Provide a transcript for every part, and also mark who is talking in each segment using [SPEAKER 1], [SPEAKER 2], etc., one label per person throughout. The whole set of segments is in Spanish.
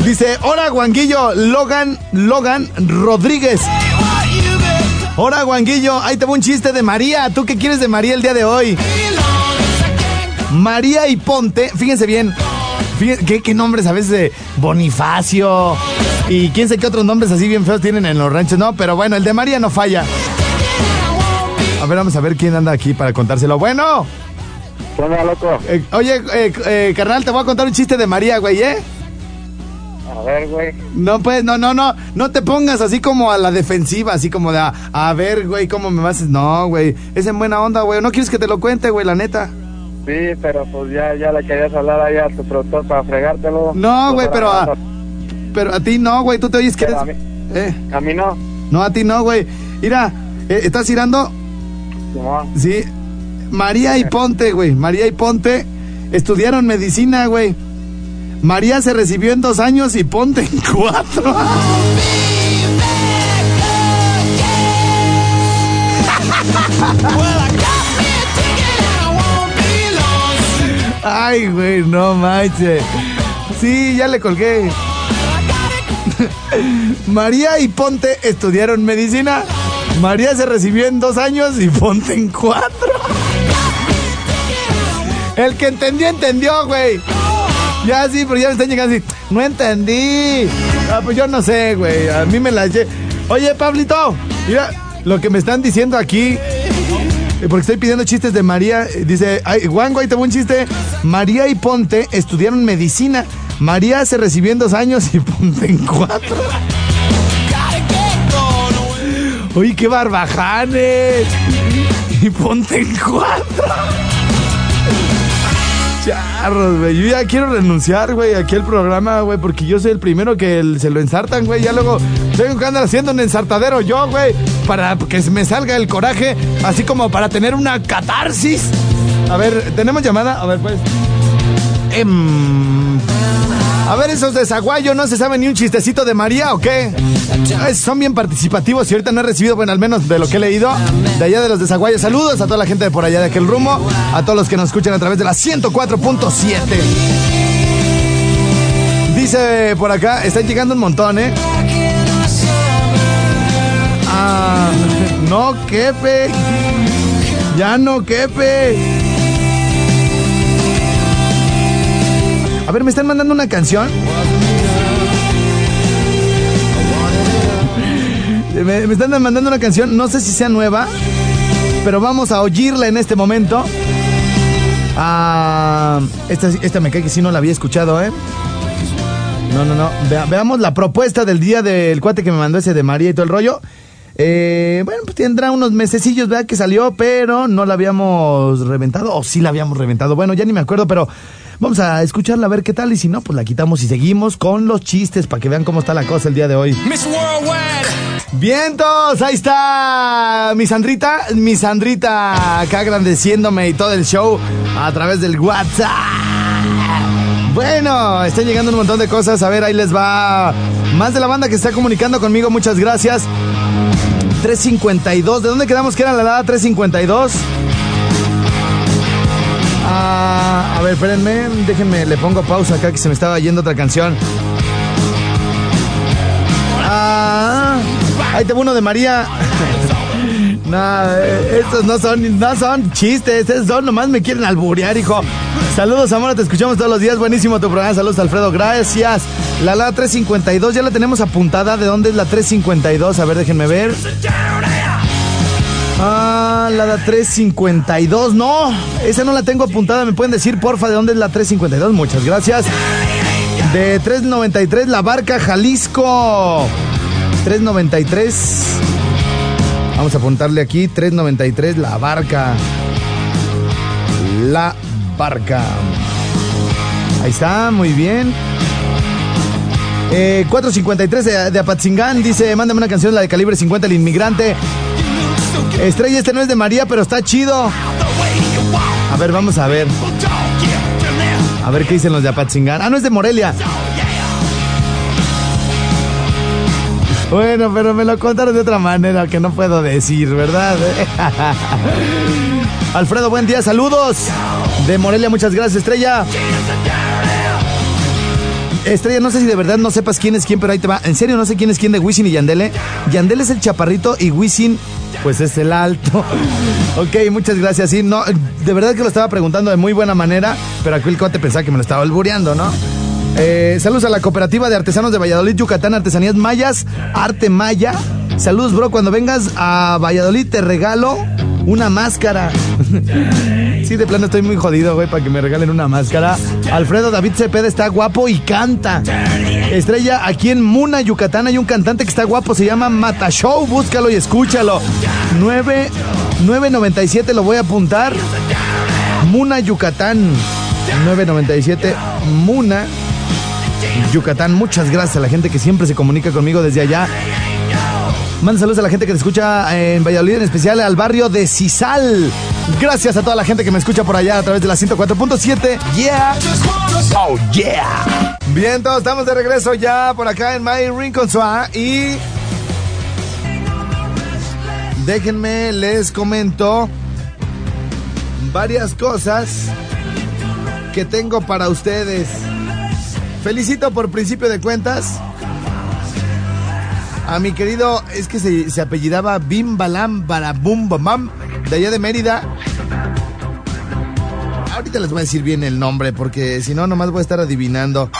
[SPEAKER 1] Dice, hola Guanguillo, Logan, Logan Rodríguez. Hola Guanguillo, ahí te va un chiste de María. ¿Tú qué quieres de María el día de hoy? María y Ponte, fíjense bien. Fíjense, ¿qué, qué nombres a veces de Bonifacio? Y quién sé qué otros nombres así bien feos tienen en los ranchos. No, pero bueno, el de María no falla. A ver, vamos a ver quién anda aquí para contárselo. Bueno.
[SPEAKER 2] ¿Qué onda, loco?
[SPEAKER 1] Eh, oye, eh, eh, carnal, te voy a contar un chiste de María, güey, ¿eh?
[SPEAKER 2] A ver, güey.
[SPEAKER 1] No, pues, no, no, no, no te pongas así como a la defensiva, así como de, a, a ver, güey, cómo me vas. No, güey, es en buena onda, güey. No quieres que te lo cuente, güey, la neta.
[SPEAKER 2] Sí, pero pues ya, ya le querías hablar ahí a tu productor para fregártelo.
[SPEAKER 1] No, güey,
[SPEAKER 2] Pues,
[SPEAKER 1] pero a, pero a ti no, güey, tú te oyes que eres...
[SPEAKER 2] a mí-
[SPEAKER 1] Eh,
[SPEAKER 2] A mí no.
[SPEAKER 1] no, a ti no, güey. Mira, eh, ¿estás girando? Sí. María y Ponte, güey. María y Ponte estudiaron medicina, güey. María se recibió en dos años y Ponte en cuatro. Ay, güey, no manches. Sí, ya le colgué. María y Ponte estudiaron medicina. María se recibió en dos años y Ponte en cuatro. El que entendió, entendió, güey. Ya sí, pero ya me están llegando así. No entendí. Ah, pues yo no sé, güey. A mí me la lle- Oye, Pablito, mira lo que me están diciendo aquí. Eh, Porque estoy pidiendo chistes de María. Eh, Dice, ay, Juan, güey, te voy un chiste. María y Ponte estudiaron medicina. María se recibió en dos años y Ponte en cuatro. Uy, qué barbajanes. Y Ponte en cuatro. Charros, güey. Yo ya quiero renunciar, güey, aquí al programa, güey, porque yo soy el primero que se lo ensartan, güey. Ya luego tengo que andar haciendo un ensartadero yo, güey, para que me salga el coraje, así como para tener una catarsis. A ver, ¿tenemos llamada? A ver, pues. Em, A ver, esos de Zaguayo no se saben ni un chistecito de María o qué? Son bien participativos y ahorita no he recibido, bueno, al menos de lo que he leído, de allá de los de Zaguayo. Saludos a toda la gente de por allá de aquel rumbo, a todos los que nos escuchan a través de la 104.7. Dice por acá, están llegando un montón, ¿eh? Ah, no quepe. Ya no quepe. A ver, me están mandando una canción. Me, están mandando una canción, no sé si sea nueva, pero vamos a oírla en este momento. Ah, esta, esta me cae que sí no la había escuchado, ¿eh? No, no, no. Vea- veamos la propuesta del día del cuate que me mandó ese de María y todo el rollo. Eh, bueno, pues tendrá unos mesecillos, ¿verdad? Que salió, pero no la habíamos reventado. O sí la habíamos reventado. Bueno, ya ni me acuerdo, pero vamos a escucharla a ver qué tal. Y si no, pues la quitamos y seguimos con los chistes para que vean cómo está la cosa el día de hoy.
[SPEAKER 3] Miss Worldwide.
[SPEAKER 1] Vientos, ahí está mi Sandrita, mi Sandrita acá agradeciéndome y todo el show a través del WhatsApp. Bueno, están llegando un montón de cosas. A ver, ahí les va. Más de la banda que está comunicando conmigo, muchas gracias. 352, ¿de dónde quedamos que era la dada 352? Ah, a ver, espérenme, déjenme, le pongo pausa acá que se me estaba yendo otra canción. Ah. Ahí te uno de María. No, eh, estos no son, no son chistes, estos son, nomás me quieren alburear, hijo. Saludos, amor, te escuchamos todos los días. Buenísimo tu programa. Saludos, Alfredo. Gracias. La la 352, ya la tenemos apuntada. ¿De dónde es la 352? A ver, déjenme ver. Ah, la da 352. No, esa no la tengo apuntada. ¿Me pueden decir, porfa, de dónde es la 352? Muchas gracias. De 393, La Barca, Jalisco. 393. Vamos a apuntarle aquí, 393, La Barca. La Barca. Ahí está, muy bien. Eh, 453 de, de Apatzingán dice, mándame una canción, la de calibre 50, El Inmigrante. Estrella, este no es de María, pero está chido. A ver, vamos a ver. A ver qué dicen los de Apatzingán. Ah, no es de Morelia. Bueno, pero me lo contaron de otra manera que no puedo decir, ¿verdad? Alfredo, buen día, saludos. De Morelia, muchas gracias, Estrella. Estrella, no sé si de verdad no sepas quién es quién, pero ahí te va. En serio, no sé quién es quién de Wisin y Yandele. Yandele es el chaparrito y Wisin, pues es el alto. ok, muchas gracias. Sí, no, de verdad que lo estaba preguntando de muy buena manera, pero aquel cuate pensaba que me lo estaba albureando, ¿no? Eh, saludos a la cooperativa de artesanos de Valladolid, Yucatán, Artesanías Mayas, Arte Maya. Saludos, bro. Cuando vengas a Valladolid te regalo una máscara. de plano estoy muy jodido, güey, para que me regalen una máscara. Alfredo David Cepeda está guapo y canta. Estrella, aquí en Muna, Yucatán, hay un cantante que está guapo, se llama Mata Show. Búscalo y escúchalo. 9, 997 lo voy a apuntar. Muna, Yucatán. 997 Muna. Yucatán. Muchas gracias a la gente que siempre se comunica conmigo desde allá. Manda saludos a la gente que te escucha en Valladolid, en especial al barrio de Cisal. Gracias a toda la gente que me escucha por allá a través de la 104.7. Yeah. Oh, yeah. Bien, todos estamos de regreso ya por acá en My Rincon y déjenme les comento varias cosas que tengo para ustedes. Felicito por principio de cuentas a mi querido, es que se, apellidaba Bim Balam Barabum de allá de Mérida. Ahorita les voy a decir bien el nombre, porque si no, nomás voy a estar adivinando.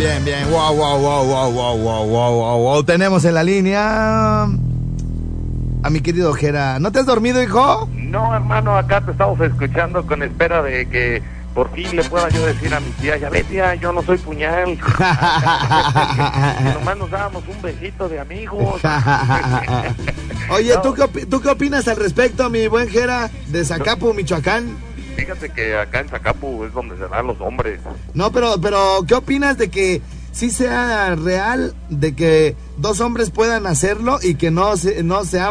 [SPEAKER 1] bien, bien. Wow, wow, wow, wow, wow, wow, wow, wow, wow, Tenemos en la línea a mi querido Jera. ¿No te has dormido, hijo?
[SPEAKER 2] No, hermano, acá te estamos escuchando con espera de que por fin le pueda yo decir a mi tía, ya ve tía, yo no soy puñal. Nomás nos dábamos un besito de amigos.
[SPEAKER 1] Oye, ¿tú, qué ¿tú qué opinas al respecto, mi buen Jera, de Zacapu, Michoacán?
[SPEAKER 2] Fíjate que acá en Zacapu es donde se dan los hombres.
[SPEAKER 1] No, pero, pero, ¿qué opinas de que sí sea real, de que dos hombres puedan hacerlo y que no, se, no, sea,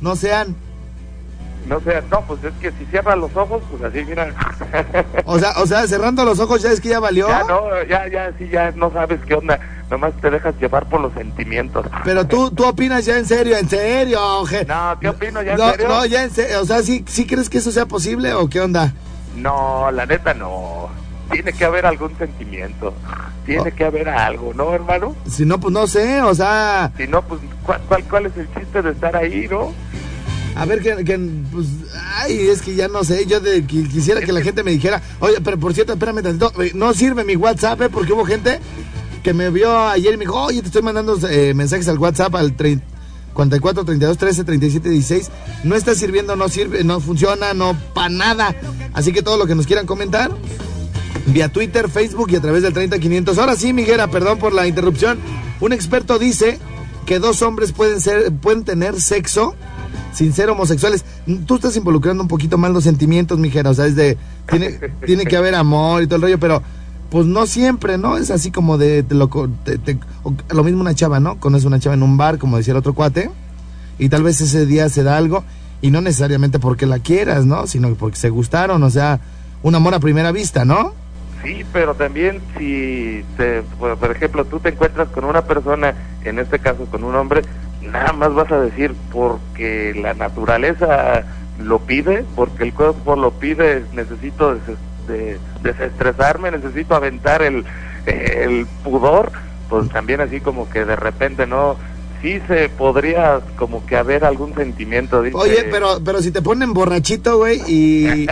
[SPEAKER 1] no sean,
[SPEAKER 2] No sé, no, pues es que si cierran los ojos, pues así, mira.
[SPEAKER 1] o sea, o sea, cerrando los ojos ya es que ya valió?
[SPEAKER 2] Ya no, ya, ya, sí, ya no sabes qué onda. Nomás te dejas llevar por los sentimientos.
[SPEAKER 1] Pero tú, tú opinas ya en serio, en serio, Je-
[SPEAKER 2] No, ¿qué opino ya en
[SPEAKER 1] no,
[SPEAKER 2] serio?
[SPEAKER 1] no, ya en serio, o sea, ¿sí, ¿sí crees que eso sea posible o qué onda?
[SPEAKER 2] No, la neta no. Tiene que haber algún sentimiento. Tiene que haber algo, ¿no, hermano?
[SPEAKER 1] Si no, pues no sé, o sea,
[SPEAKER 2] Si no, pues, ¿cuál, cuál, cuál es el chiste de estar ahí, no?
[SPEAKER 1] a ver, que, que, pues, ay, es que ya no sé, yo de, qui- quisiera que la gente me dijera, oye, pero por cierto, espérame tantito, eh, no sirve mi WhatsApp, ¿eh? porque hubo gente que me vio ayer y me dijo, oye, te estoy mandando eh, mensajes al WhatsApp al 30 44 32 13 37 16. No está sirviendo, no sirve, no funciona, no para nada. Así que todo lo que nos quieran comentar, vía Twitter, Facebook y a través del 30 500. Ahora sí, Miguera, perdón por la interrupción. Un experto dice que dos hombres pueden ser, pueden tener sexo sin ser homosexuales. Tú estás involucrando un poquito más los sentimientos, Mijera. O sea, es de. Tiene, tiene que haber amor y todo el rollo, pero pues no siempre, ¿no? Es así como de, lo, lo mismo una chava, ¿no? Conoce una chava en un bar, como decía el otro cuate, y tal vez ese día se da algo, y no necesariamente porque la quieras, ¿no? Sino porque se gustaron, o sea, un amor a primera vista, ¿no?
[SPEAKER 2] Sí, pero también si, te, por ejemplo, tú te encuentras con una persona, en este caso con un hombre, nada más vas a decir porque la naturaleza lo pide, porque el cuerpo lo pide, necesito de- desestresarme, necesito aventar el, el pudor, pues también así como que de repente no, sí se podría como que haber algún sentimiento.
[SPEAKER 1] Oye, pero, pero si te ponen borrachito, güey, y,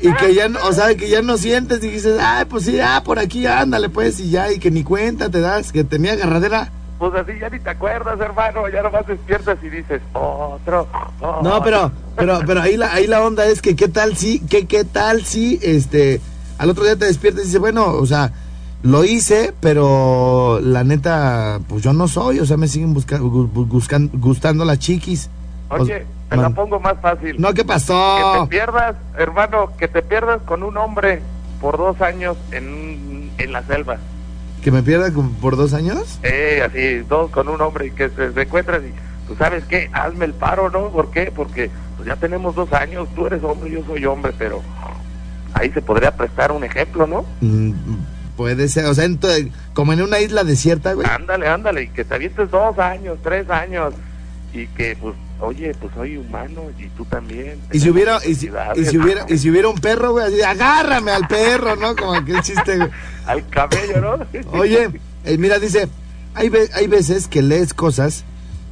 [SPEAKER 1] y que ya, o sea, que ya no sientes y dices, ay, pues sí, ah, por aquí, ándale, pues, y ya, y que ni cuenta te das, que tenía agarradera.
[SPEAKER 2] Pues así ya ni te acuerdas, hermano, ya nomás despiertas y dices, otro. otro".
[SPEAKER 1] No, pero, pero, pero ahí la, ahí la onda es que qué tal si, que qué tal si, este, al otro día te despiertas y dices, bueno, o sea, lo hice, pero la neta, pues yo no soy, o sea, me siguen busca- gu- gu- buscan- gustando las chiquis.
[SPEAKER 2] Oye, te la pongo más fácil.
[SPEAKER 1] No, ¿qué
[SPEAKER 2] Que
[SPEAKER 1] pasó?
[SPEAKER 2] te pierdas, hermano, que te pierdas con un hombre por dos años en, en la selva.
[SPEAKER 1] ¿Que me pierda por dos años?
[SPEAKER 2] Eh, así, dos con un hombre y que se, se encuentras y, pues, ¿sabes qué? Hazme el paro, ¿no? ¿Por qué? Porque pues, ya tenemos dos años, tú eres hombre, yo soy hombre, pero ahí se podría prestar un ejemplo, ¿no?
[SPEAKER 1] Mm, puede ser, o sea, en como en una isla desierta, güey.
[SPEAKER 2] Ándale, ándale, y que te avientes dos años, tres años, y que, pues, oye, pues soy humano y tú también.
[SPEAKER 1] Y si hubiera, y si, y si hubiera, y si hubiera un perro, güey, así, agárrame al perro, ¿no? Como aquel chiste, güey.
[SPEAKER 2] Al cabello, ¿no?
[SPEAKER 1] Oye, eh, mira, dice, hay, hay veces que lees cosas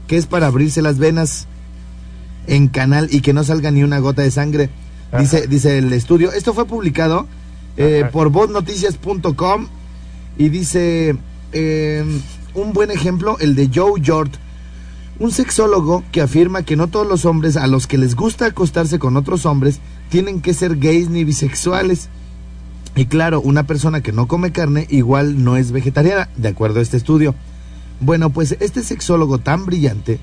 [SPEAKER 1] que es para abrirse las venas en canal y que no salga ni una gota de sangre. Dice, dice el estudio. Esto fue publicado eh, por voznoticias.com y dice eh, un buen ejemplo, el de Joe Jord, un sexólogo que afirma que no todos los hombres a los que les gusta acostarse con otros hombres tienen que ser gays ni bisexuales. Y claro, una persona que no come carne igual no es vegetariana, de acuerdo a este estudio. Bueno, pues este sexólogo tan brillante,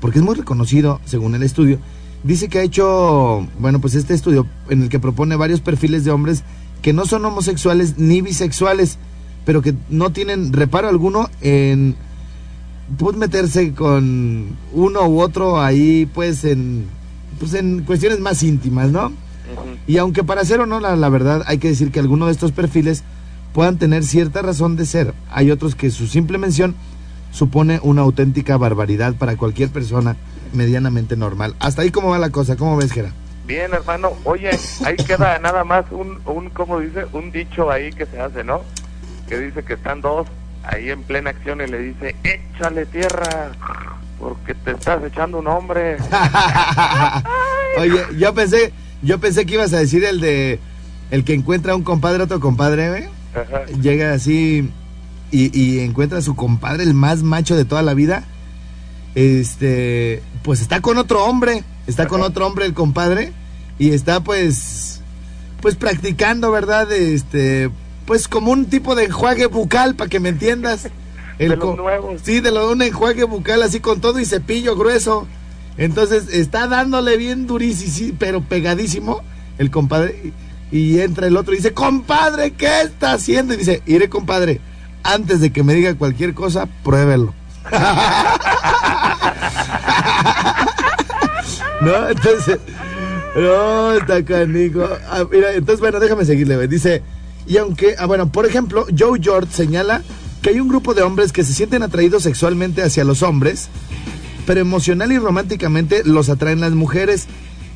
[SPEAKER 1] porque es muy reconocido según el estudio, dice que ha hecho, bueno, pues este estudio en el que propone varios perfiles de hombres que no son homosexuales ni bisexuales, pero que no tienen reparo alguno en pues meterse con uno u otro ahí pues en pues en cuestiones más íntimas, ¿no? Y aunque para ser o no la, la verdad, hay que decir que algunos de estos perfiles puedan tener cierta razón de ser. Hay otros que su simple mención supone una auténtica barbaridad para cualquier persona medianamente normal. Hasta ahí cómo va la cosa, ¿cómo ves, Gera?
[SPEAKER 2] Bien, hermano. Oye, ahí queda nada más un, un, ¿cómo dice? Un dicho ahí que se hace, ¿no? Que dice que están dos ahí en plena acción y le dice, échale tierra, porque te estás echando un hombre.
[SPEAKER 1] Oye, yo pensé, yo pensé que ibas a decir el de el que encuentra a un compadre a otro compadre.
[SPEAKER 2] Ajá.
[SPEAKER 1] llega así y, y encuentra a su compadre, el más macho de toda la vida. Este, pues está con otro hombre, está con otro hombre el compadre y está pues, pues practicando, ¿verdad? Este, pues como un tipo de enjuague bucal, para que me entiendas.
[SPEAKER 2] De los nuevos.
[SPEAKER 1] Sí, de lo de un enjuague bucal así con todo y cepillo grueso. Entonces está dándole bien durísimo, sí, pero pegadísimo el compadre. Y, y entra el otro y dice, compadre, ¿qué está haciendo? Y dice, iré compadre, antes de que me diga cualquier cosa, pruébelo. no, entonces, no, está canico. Ah, mira, entonces, bueno, déjame seguirle, güey. Dice, y aunque, ah, bueno, por ejemplo, Joe George señala que hay un grupo de hombres que se sienten atraídos sexualmente hacia los hombres, pero emocional y románticamente los atraen las mujeres.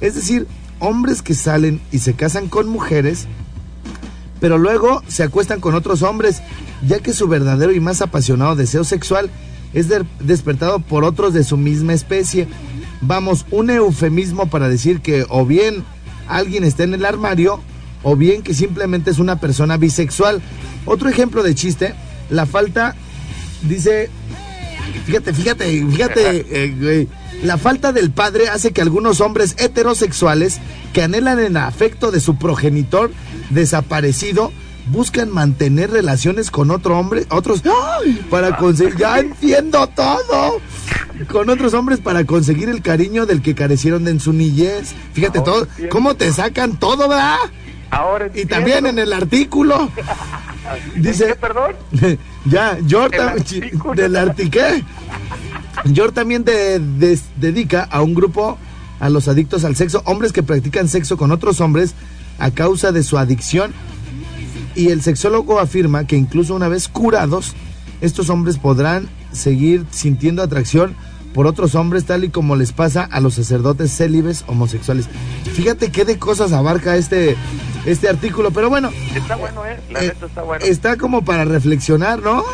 [SPEAKER 1] Es decir, hombres que salen y se casan con mujeres, pero luego se acuestan con otros hombres, ya que su verdadero y más apasionado deseo sexual es de- despertado por otros de su misma especie. Vamos, un eufemismo para decir que o bien alguien está en el armario o bien que simplemente es una persona bisexual. Otro ejemplo de chiste, la falta, dice, fíjate, fíjate, fíjate, eh, güey. La falta del padre hace que algunos hombres heterosexuales que anhelan el afecto de su progenitor desaparecido buscan mantener relaciones con otro hombre, otros para conseguir, ya entiendo todo, con otros hombres para conseguir el cariño del que carecieron de en su niñez. Fíjate todo, cómo te sacan todo, ¿verdad?
[SPEAKER 2] Ahora
[SPEAKER 1] Y también en el artículo dice,
[SPEAKER 2] ¿Qué, perdón?
[SPEAKER 1] ya, del artiqué. George también de- dedica a un grupo a los adictos al sexo, hombres que practican sexo con otros hombres a causa de su adicción. Y el sexólogo afirma que incluso una vez curados, estos hombres podrán seguir sintiendo atracción por otros hombres tal y como les pasa a los sacerdotes célibes homosexuales. Fíjate qué de cosas abarca este, este artículo, pero bueno,
[SPEAKER 2] Está bueno, ¿eh? La
[SPEAKER 1] eh,
[SPEAKER 2] neta está bueno.
[SPEAKER 1] está como para reflexionar, ¿no?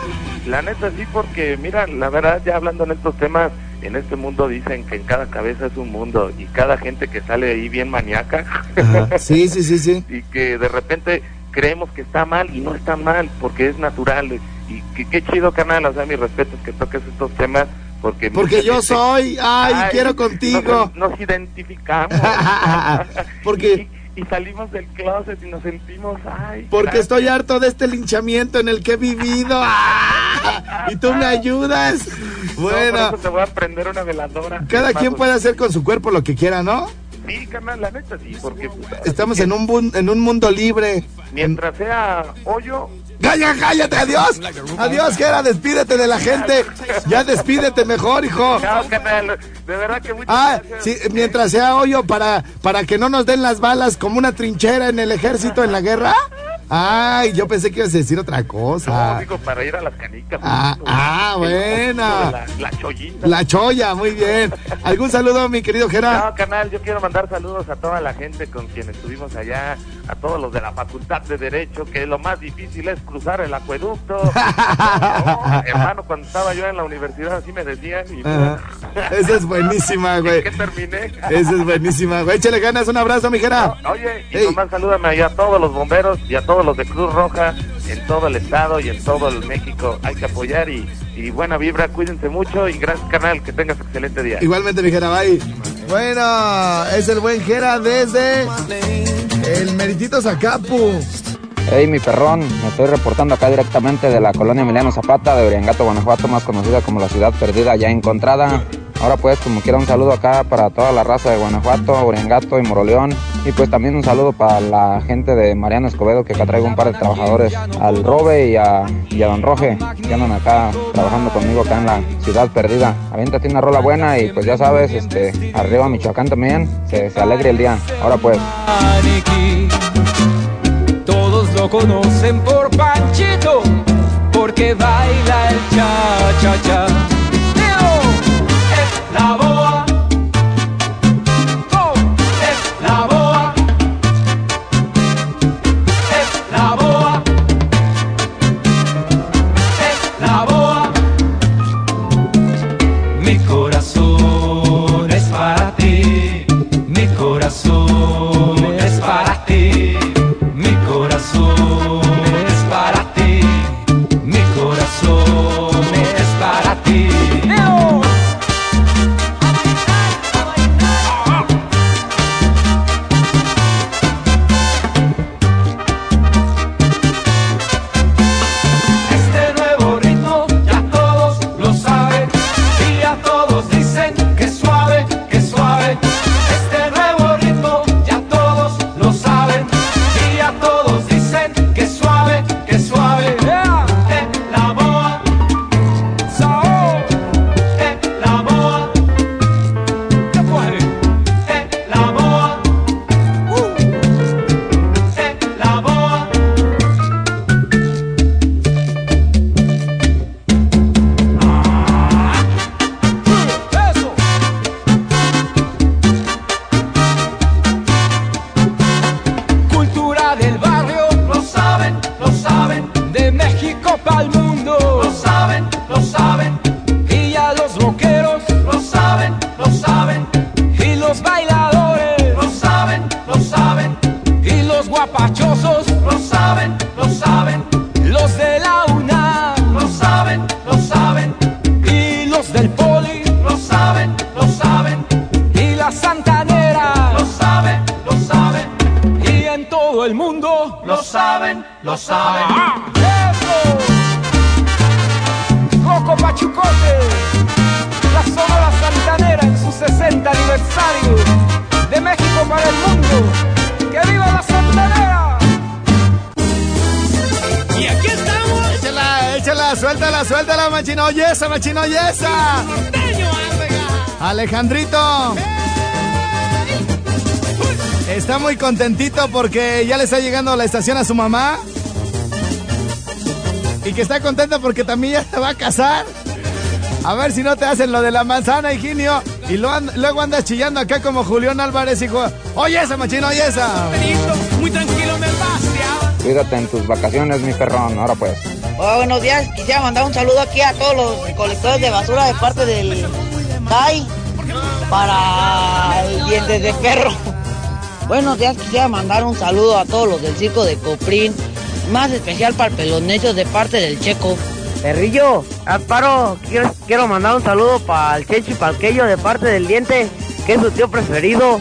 [SPEAKER 2] La neta sí, porque mira, la verdad, ya hablando en estos temas, en este mundo dicen que en cada cabeza es un mundo y cada gente que sale ahí bien maníaca
[SPEAKER 1] Ajá. Sí, sí, sí, sí.
[SPEAKER 2] y que de repente creemos que está mal y no está mal porque es natural y que qué chido canal, o sea, mis respetos que toques estos temas porque
[SPEAKER 1] Porque yo soy, ay, quiero contigo.
[SPEAKER 2] Nos, identificamos.
[SPEAKER 1] Porque-
[SPEAKER 2] y, y salimos del closet y nos sentimos, ay.
[SPEAKER 1] Porque
[SPEAKER 2] gracias.
[SPEAKER 1] estoy harto de este linchamiento en el que he vivido. Y tú me ayudas.
[SPEAKER 2] No, por
[SPEAKER 1] Bueno,
[SPEAKER 2] eso te voy a prender una veladora.
[SPEAKER 1] cada quien puede hacer con su cuerpo lo que quiera, ¿no?
[SPEAKER 2] Sí, carnal, la neta sí, porque
[SPEAKER 1] Estamos en un, en un mundo libre.
[SPEAKER 2] mientras sea hoyo,
[SPEAKER 1] ¡Calla, cállate! ¡Adiós! ¡Adiós, Gera! ¡Despídete de la gente! ¡Ya despídete mejor, hijo!
[SPEAKER 2] de verdad que muchas
[SPEAKER 1] Ah,
[SPEAKER 2] gracias.
[SPEAKER 1] sí, mientras sea hoyo para, para que no nos den las balas como una trinchera en el ejército en la guerra. Ay, yo pensé que ibas a decir otra
[SPEAKER 2] No,
[SPEAKER 1] cosa.
[SPEAKER 2] digo, para ir a las canicas.
[SPEAKER 1] Ah,
[SPEAKER 2] ¿no?
[SPEAKER 1] ah, buena.
[SPEAKER 2] La, la chollita.
[SPEAKER 1] La cholla, muy bien. ¿Algún saludo, mi querido Gera?
[SPEAKER 2] No, canal, yo quiero mandar saludos a toda la gente con quien estuvimos allá, a todos los de la Facultad de Derecho, que lo más difícil es cruzar el acueducto. No, hermano, cuando estaba yo en la universidad así me decían y.
[SPEAKER 1] Esa es buenísima, güey.
[SPEAKER 2] que terminé.
[SPEAKER 1] Esa es buenísima, güey. Échale ganas, un abrazo, mi Gera.
[SPEAKER 2] Oye, y nomás salúdame ahí a todos los bomberos y a todos los de Cruz Roja en todo el estado y en todo el México. Hay que apoyar y, y buena vibra, cuídense mucho y gracias canal, que tengas excelente día.
[SPEAKER 1] Igualmente, mi Gera, bye. Bueno, es el buen Gera desde el Meritito Zacapu.
[SPEAKER 3] Hey, mi perrón, me estoy reportando acá directamente de la colonia Emiliano Zapata de Uriangato, Guanajuato, más conocida como la ciudad perdida ya encontrada. Ahora pues, como quiera, un saludo acá para toda la raza de Guanajuato, Uriangato y Moroleón. Y pues también un saludo para la gente de Mariano Escobedo, que acá traigo un par de trabajadores, al Robe y a, y a Don Roge, que andan acá trabajando conmigo acá en la ciudad perdida. Aviéntate una rola buena y pues ya sabes, este, arriba Michoacán también, se, se alegre el día. Ahora pues.
[SPEAKER 4] Todos lo conocen por Panchito, porque baila el cha-cha-cha. santanera. Lo sabe, lo sabe. Y en todo el mundo lo saben, lo saben. Ah, eso. Coco Pachucote, la Sonora Santanera en su 60 aniversario de México para el mundo. ¡Que viva la Santanera! Y aquí estamos.
[SPEAKER 1] Échala, échala, suéltala, suéltala, machinoyesa, machinoyesa. Alejandrito. Está muy contentito porque ya le está llegando a la estación a su mamá. Y que está contento porque también ya se va a casar. A ver si no te hacen lo de la manzana, Higinio. Y luego andas chillando acá como Julián Álvarez, hijo. Oye esa, machino, oye esa.
[SPEAKER 4] Muy tranquilo me
[SPEAKER 3] Cuídate en tus vacaciones, mi perrón. Ahora pues.
[SPEAKER 5] Hola, buenos días. Quisiera mandar un saludo aquí a todos los recolectores de basura de parte del DAI para el diente de perro. Buenos días, quisiera mandar un saludo a todos los del circo de Coprín, más especial para el pelonecho de parte del Checo.
[SPEAKER 6] Perrillo, Asparo, quiero, quiero mandar un saludo para el Chechi Palquello de parte del diente, que es su tío preferido.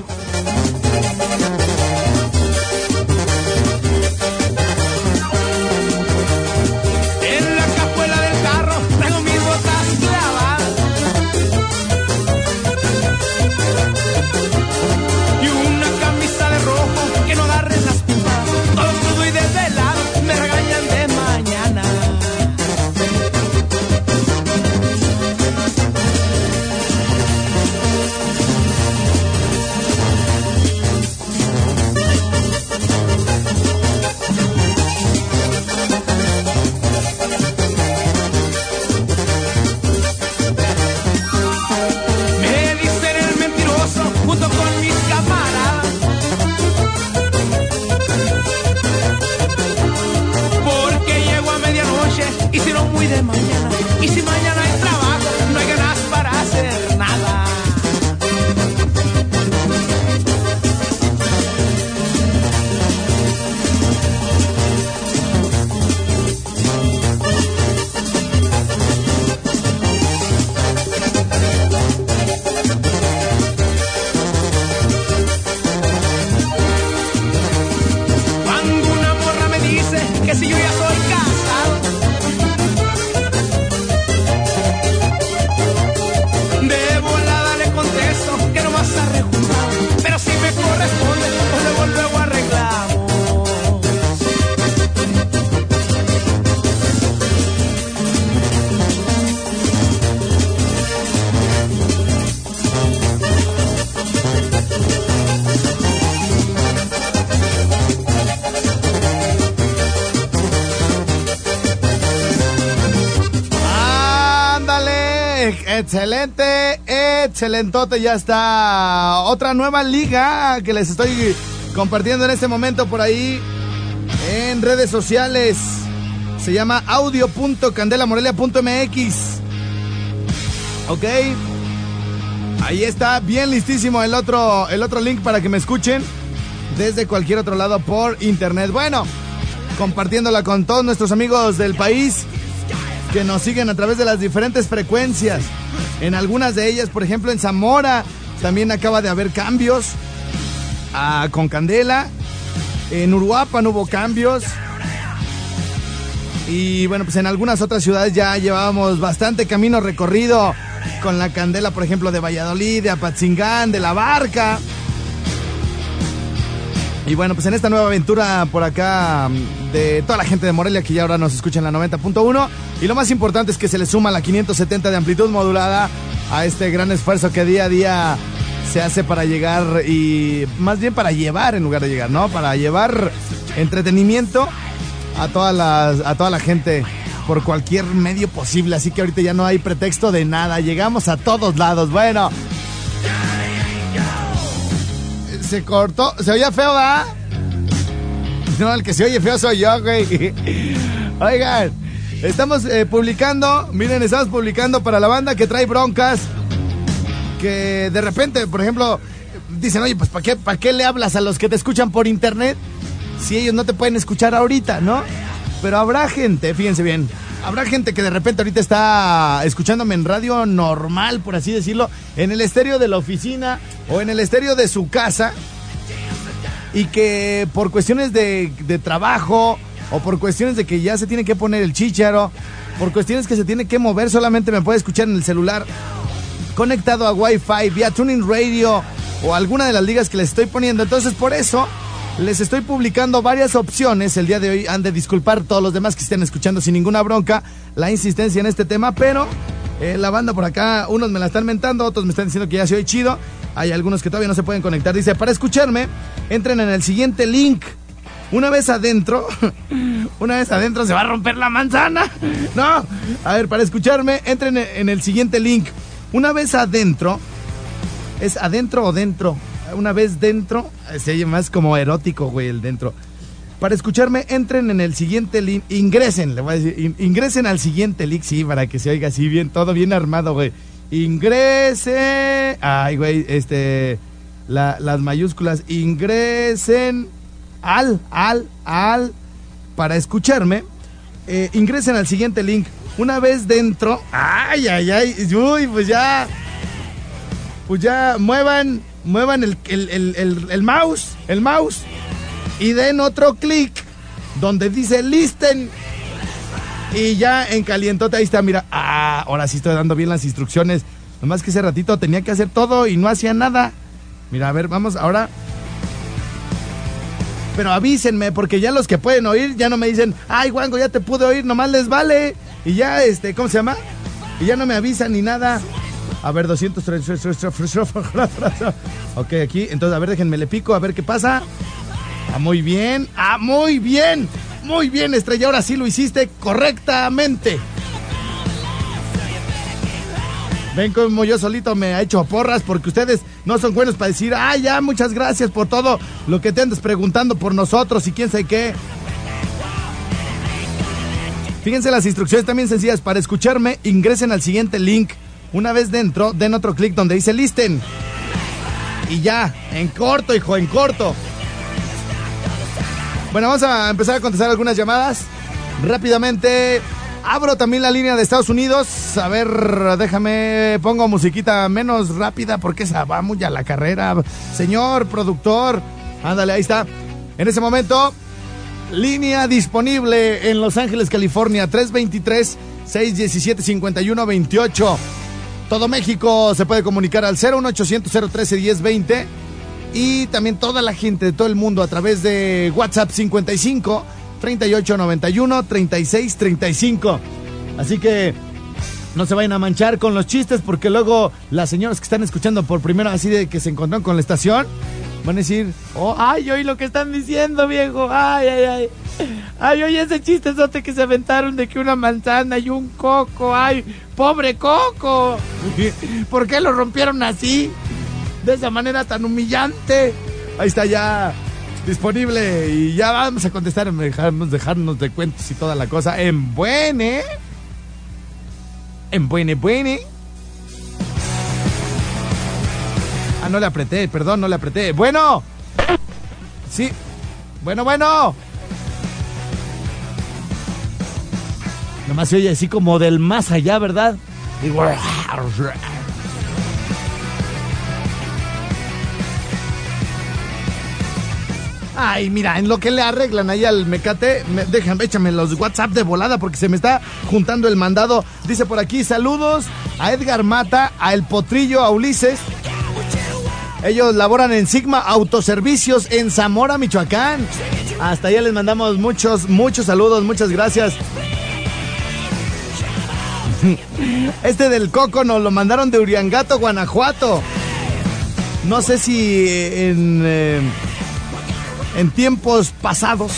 [SPEAKER 1] Excelente, excelentote. Ya está otra nueva liga que les estoy compartiendo en este momento por ahí en redes sociales. Se llama audio.candelamorelia.mx. Ok. Ahí está, bien listísimo el otro, el otro link para que me escuchen desde cualquier otro lado por internet. Bueno, compartiéndola con todos nuestros amigos del país que nos siguen a través de las diferentes frecuencias. En algunas de ellas, por ejemplo, en Zamora también acaba de haber cambios ah, con Candela. En Uruapan hubo cambios. Y bueno, pues en algunas otras ciudades ya llevábamos bastante camino recorrido con la Candela, por ejemplo, de Valladolid, de Apatzingán, de La Barca. Y bueno, pues en esta nueva aventura por acá mm, de toda la gente de Morelia que ya ahora nos escucha en la 90.1. Y lo más importante es que se le suma la 570 de amplitud modulada a este gran esfuerzo que día a día se hace para llegar y más bien para llevar en lugar de llegar, ¿no? Para llevar entretenimiento a, todas las, a toda la gente por cualquier medio posible. Así que ahorita ya no hay pretexto de nada. Llegamos a todos lados. Bueno, se cortó. Se oía feo, ¿va? No, el que se oye feo soy yo, güey. Oigan, estamos eh, publicando, miren, estamos publicando para la banda que trae broncas. Que de repente, por ejemplo, dicen, oye, pues ¿para qué, ¿para qué le hablas a los que te escuchan por internet si ellos no te pueden escuchar ahorita, no? Pero habrá gente, fíjense bien, habrá gente que de repente ahorita está escuchándome en radio normal, por así decirlo, en el estéreo de la oficina o en el estéreo de su casa y que por cuestiones de, trabajo o por cuestiones de que ya se tiene que poner el chicharo, por cuestiones que se tiene que mover, solamente me puede escuchar en el celular conectado a Wi-Fi, vía Tuning Radio o alguna de las ligas que les estoy poniendo. Entonces, por eso Les estoy publicando varias opciones el día de hoy. Han de disculpar todos los demás que estén escuchando sin ninguna bronca la insistencia en este tema, pero eh, la banda por acá, unos me la están mentando, otros me están diciendo que ya se oye chido. Hay algunos que todavía no se pueden conectar. Dice, para escucharme, entren en el siguiente link. Una vez adentro, una vez adentro se va a romper la manzana. No, a ver, para escucharme, entren en el siguiente link. Una vez adentro, ¿es adentro o dentro? Una vez dentro, se oye más como erótico, güey, el dentro. Para escucharme, entren en el siguiente link, ingresen, le voy a decir, in- ingresen al siguiente link, sí, para que se oiga así bien, todo bien armado, güey. Ingrese, ay, güey, este, la- las mayúsculas, ingresen al, al, al, para escucharme, eh, ingresen al siguiente link. Una vez dentro, ay, ay, ay, uy, pues ya, pues ya muevan, muevan el, el, el, el- mouse, el mouse, y den otro clic donde dice listen. Y ya en calientote, ahí está, mira, ah, ahora sí estoy dando bien las instrucciones. Nomás que ese ratito tenía que hacer todo y no hacía nada. Mira, a ver, vamos ahora. Pero avísenme, porque ya los que pueden oír ya no me dicen, ay, Wango, ya te pude oír, nomás les vale. Y ya, este, ¿cómo se llama? Y ya no me avisan ni nada. A ver, 203. Ok, aquí, entonces, a ver, déjenme le pico, a ver qué pasa. Ah, muy bien, ah, muy bien, muy bien, Estrella, ahora sí lo hiciste correctamente. Ven como yo solito me ha hecho porras porque ustedes no son buenos para decir, ah, ya, muchas gracias por todo lo que te andas preguntando por nosotros y quién sabe qué. Fíjense las instrucciones también sencillas. Para escucharme, ingresen al siguiente link. Una vez dentro, den otro clic donde dice listen. Y ya, en corto, hijo, en corto. Bueno, vamos a empezar a contestar algunas llamadas. Rápidamente, abro también la línea de Estados Unidos. A ver, déjame, pongo musiquita menos rápida porque esa va muy a la carrera. Señor productor, ándale, ahí está. En ese momento, línea disponible en Los Ángeles, California, 323-617-5128. Todo México se puede comunicar al 01800 013 1020 y también toda la gente de todo el mundo a través de WhatsApp 55 38 91 36 35. Así que no se vayan a manchar con los chistes porque luego las señoras que están escuchando por primera así de que se encontraron con la estación van a decir, oh, ay, oí lo que están diciendo, viejo, ay, ay, ay. Ay, oye, ese chistezote que se aventaron de que una manzana y un coco, ay, pobre coco. ¿Por qué lo rompieron así? De esa manera tan humillante. Ahí está ya disponible y ya vamos a contestar, dejarnos, dejarnos de cuentos y toda la cosa en buene. En buene, buene. Ah, no le apreté, perdón, no le apreté. Bueno. Sí. Bueno, bueno. Nomás se oye así como del más allá, ¿verdad? Digo, Ay, mira, en lo que le arreglan ahí al mecate, me, déjame, échame los WhatsApp de volada porque se me está juntando el mandado. Dice por aquí, saludos a Edgar Mata, a El Potrillo, a Ulises. Ellos laboran en Sigma Autoservicios en Zamora, Michoacán. Hasta allá les mandamos muchos, muchos saludos, muchas gracias. Este del coco nos lo mandaron de Uriangato, Guanajuato. No sé si en, eh, en tiempos pasados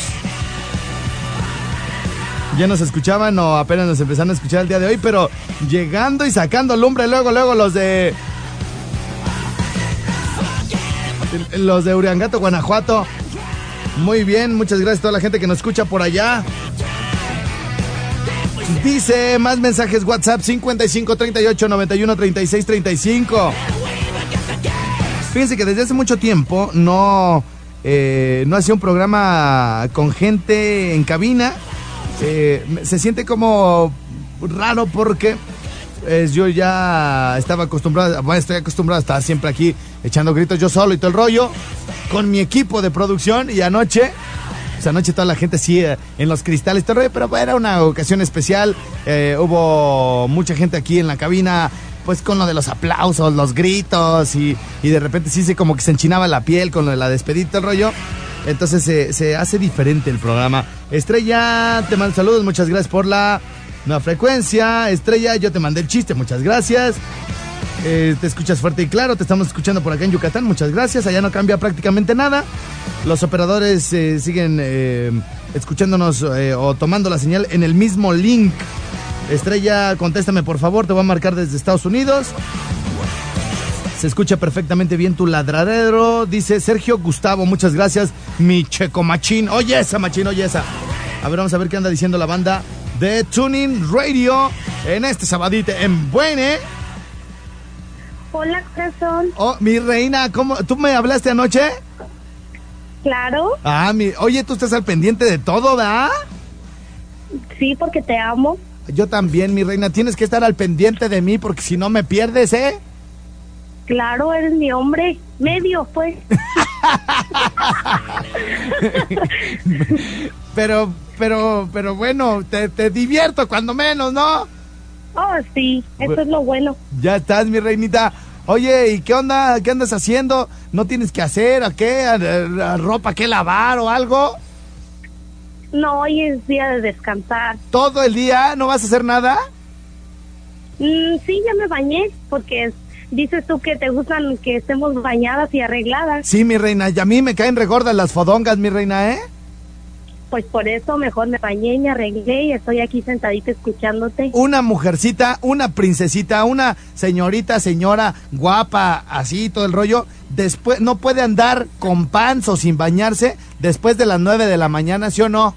[SPEAKER 1] ya nos escuchaban o apenas nos empezaron a escuchar el día de hoy, pero llegando y sacando lumbre luego, luego los de los de Uriangato, Guanajuato. Muy bien, muchas gracias a toda la gente que nos escucha por allá. Dice más mensajes WhatsApp 55 38 91 36 35. Fíjense que desde hace mucho tiempo no, eh, no hacía un programa con gente en cabina. Eh, se siente como raro porque eh, yo ya estaba acostumbrado, bueno, estoy acostumbrado a estar siempre aquí echando gritos yo solo y todo el rollo, con mi equipo de producción y anoche, pues toda la gente sí eh, en los cristales, pero era una ocasión especial, eh, hubo mucha gente aquí en la cabina, pues con lo de los aplausos, los gritos y, y de repente sí se como que se enchinaba la piel con lo de la despedida el rollo. Entonces se, se hace diferente el programa. Estrella, te mando saludos, muchas gracias por la nueva frecuencia. Estrella, yo te mandé el chiste, muchas gracias. Eh, te escuchas fuerte y claro, te estamos escuchando por acá en Yucatán, muchas gracias. Allá no cambia prácticamente nada. Los operadores eh, siguen eh, escuchándonos o tomando la señal en el mismo link. Estrella, contéstame por favor, te voy a marcar desde Estados Unidos. Se escucha perfectamente bien tu ladradero. Dice Sergio Gustavo, muchas gracias, mi checo machín. Oye esa, machín, oye esa. A ver, vamos a ver qué anda diciendo la banda de Tuning Radio en este sabadito en Buene.
[SPEAKER 7] Hola, corazón.
[SPEAKER 1] Oh, mi reina, ¿cómo? ¿Tú me hablaste anoche?
[SPEAKER 7] Claro,
[SPEAKER 1] Ah, mi, oye, tú estás al pendiente de todo, ¿verdad?
[SPEAKER 7] sí, porque te amo.
[SPEAKER 1] Yo también, mi reina, tienes que estar al pendiente de mí porque si no me pierdes, ¿eh?
[SPEAKER 7] Claro, eres mi hombre. Medio, pues.
[SPEAKER 1] Pero, pero, pero bueno, te, te divierto cuando menos, ¿no?
[SPEAKER 7] Oh, sí, eso es lo bueno.
[SPEAKER 1] Ya estás, mi reinita. Oye, ¿y qué onda? ¿Qué andas haciendo? ¿No tienes que hacer? ¿A qué? ¿A, a- a ropa que lavar o algo?
[SPEAKER 7] No, hoy es día de descansar.
[SPEAKER 1] ¿Todo el día? ¿No vas a hacer nada?
[SPEAKER 7] Mm, sí, ya me bañé, porque dices tú que te gustan que estemos bañadas y arregladas.
[SPEAKER 1] Sí, mi reina, y a mí me caen regordas las fodongas, mi reina, ¿eh?
[SPEAKER 7] Pues por eso mejor me bañé y me arreglé y estoy aquí sentadita escuchándote.
[SPEAKER 1] Una mujercita, una princesita, una señorita, señora, guapa, así todo el rollo, después no puede andar con pants o sin bañarse después de las nueve de la mañana, ¿sí o no?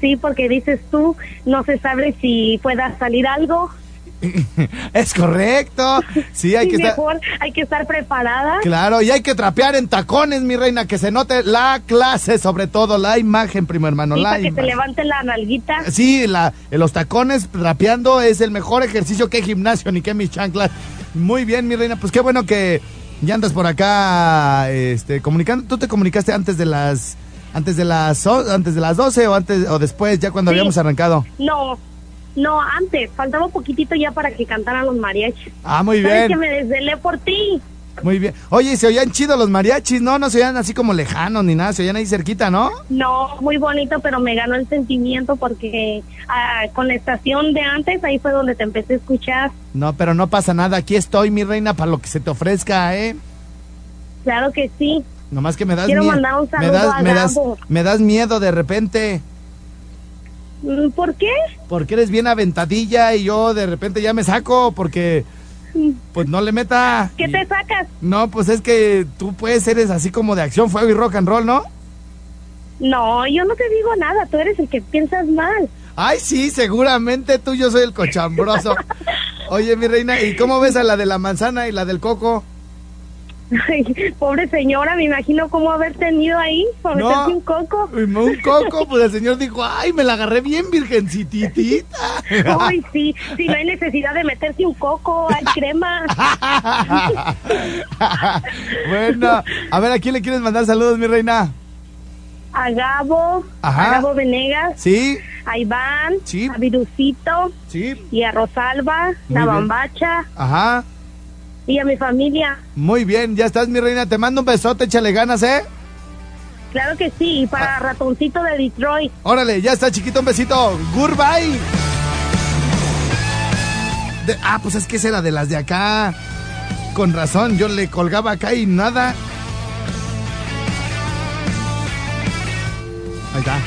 [SPEAKER 7] Sí, porque dices tú, no se sabe si pueda salir algo.
[SPEAKER 1] es correcto. Sí, hay que estar...
[SPEAKER 7] mejor hay que estar preparada.
[SPEAKER 1] Claro, y hay que trapear en tacones, mi reina, que se note la clase, sobre todo la imagen, primo hermano,
[SPEAKER 7] Sí,
[SPEAKER 1] la
[SPEAKER 7] para que te levante la nalguita.
[SPEAKER 1] Sí, la, los tacones trapeando es el mejor ejercicio que gimnasio, ni que mis chanclas. Muy bien, mi reina, pues qué bueno que ya andas por acá este, comunicando. ¿Tú te comunicaste antes de las antes de las antes de las 12 o antes o después, ya cuando
[SPEAKER 7] Sí.
[SPEAKER 1] habíamos arrancado?
[SPEAKER 7] No, no, antes, faltaba un poquitito ya para que cantaran los mariachis.
[SPEAKER 1] Ah, muy
[SPEAKER 7] ¿Sabes
[SPEAKER 1] bien.
[SPEAKER 7] que me desvelé por ti?
[SPEAKER 1] Muy bien. Oye, se oían chidos los mariachis, ¿no? No se oían así como lejanos ni nada, se oían ahí cerquita, ¿no?
[SPEAKER 7] No, muy bonito, pero me ganó el sentimiento porque ah, con la estación de antes, ahí fue donde te empecé a escuchar.
[SPEAKER 1] No, pero no pasa nada. Aquí estoy, mi reina, para lo que se te ofrezca, ¿eh?
[SPEAKER 7] Claro que sí.
[SPEAKER 1] Nomás que me das
[SPEAKER 7] Quiero
[SPEAKER 1] miedo.
[SPEAKER 7] mandar un
[SPEAKER 1] me
[SPEAKER 7] saludo
[SPEAKER 1] das,
[SPEAKER 7] a
[SPEAKER 1] me das, me das miedo de repente.
[SPEAKER 7] Mm, ¿Por qué?
[SPEAKER 1] Porque eres bien aventadilla y yo de repente ya me saco porque pues no le meta.
[SPEAKER 7] ¿Qué te sacas?
[SPEAKER 1] No, pues es que tú puedes eres así como de acción, fuego y rock and roll, ¿no?
[SPEAKER 7] No, yo no te digo nada, tú eres el que piensas mal.
[SPEAKER 1] Ay, sí, seguramente tú yo soy el cochambroso. Oye, mi reina, ¿y cómo ves a la de la manzana y la del coco?
[SPEAKER 7] Ay, pobre señora, me imagino cómo haber tenido ahí por
[SPEAKER 1] No.
[SPEAKER 7] meterse un coco.
[SPEAKER 1] Un coco, pues el señor dijo, ay, me la agarré bien virgencititita.
[SPEAKER 7] Ay, sí, sí, no hay necesidad de meterse un coco, hay crema.
[SPEAKER 1] bueno, a ver, ¿a quién le quieres mandar saludos, mi reina?
[SPEAKER 7] A Gabo,
[SPEAKER 1] Ajá.
[SPEAKER 7] a Gabo Venegas,
[SPEAKER 1] Sí,
[SPEAKER 7] a Iván,
[SPEAKER 1] Sí.
[SPEAKER 7] a Virucito
[SPEAKER 1] sí,
[SPEAKER 7] y a Rosalba, la
[SPEAKER 1] bien.
[SPEAKER 7] Bambacha
[SPEAKER 1] ajá.
[SPEAKER 7] Y a mi familia.
[SPEAKER 1] Muy bien, ya estás, mi reina. Te mando un besote, échale ganas, ¿eh?
[SPEAKER 7] Claro que sí, y
[SPEAKER 1] Ah.
[SPEAKER 7] para Ratoncito de Detroit.
[SPEAKER 1] Órale, ya está, chiquito, un besito. Goodbye. De- ah, pues es que esa era de las de acá. Con razón, yo le colgaba acá y nada. Ahí está.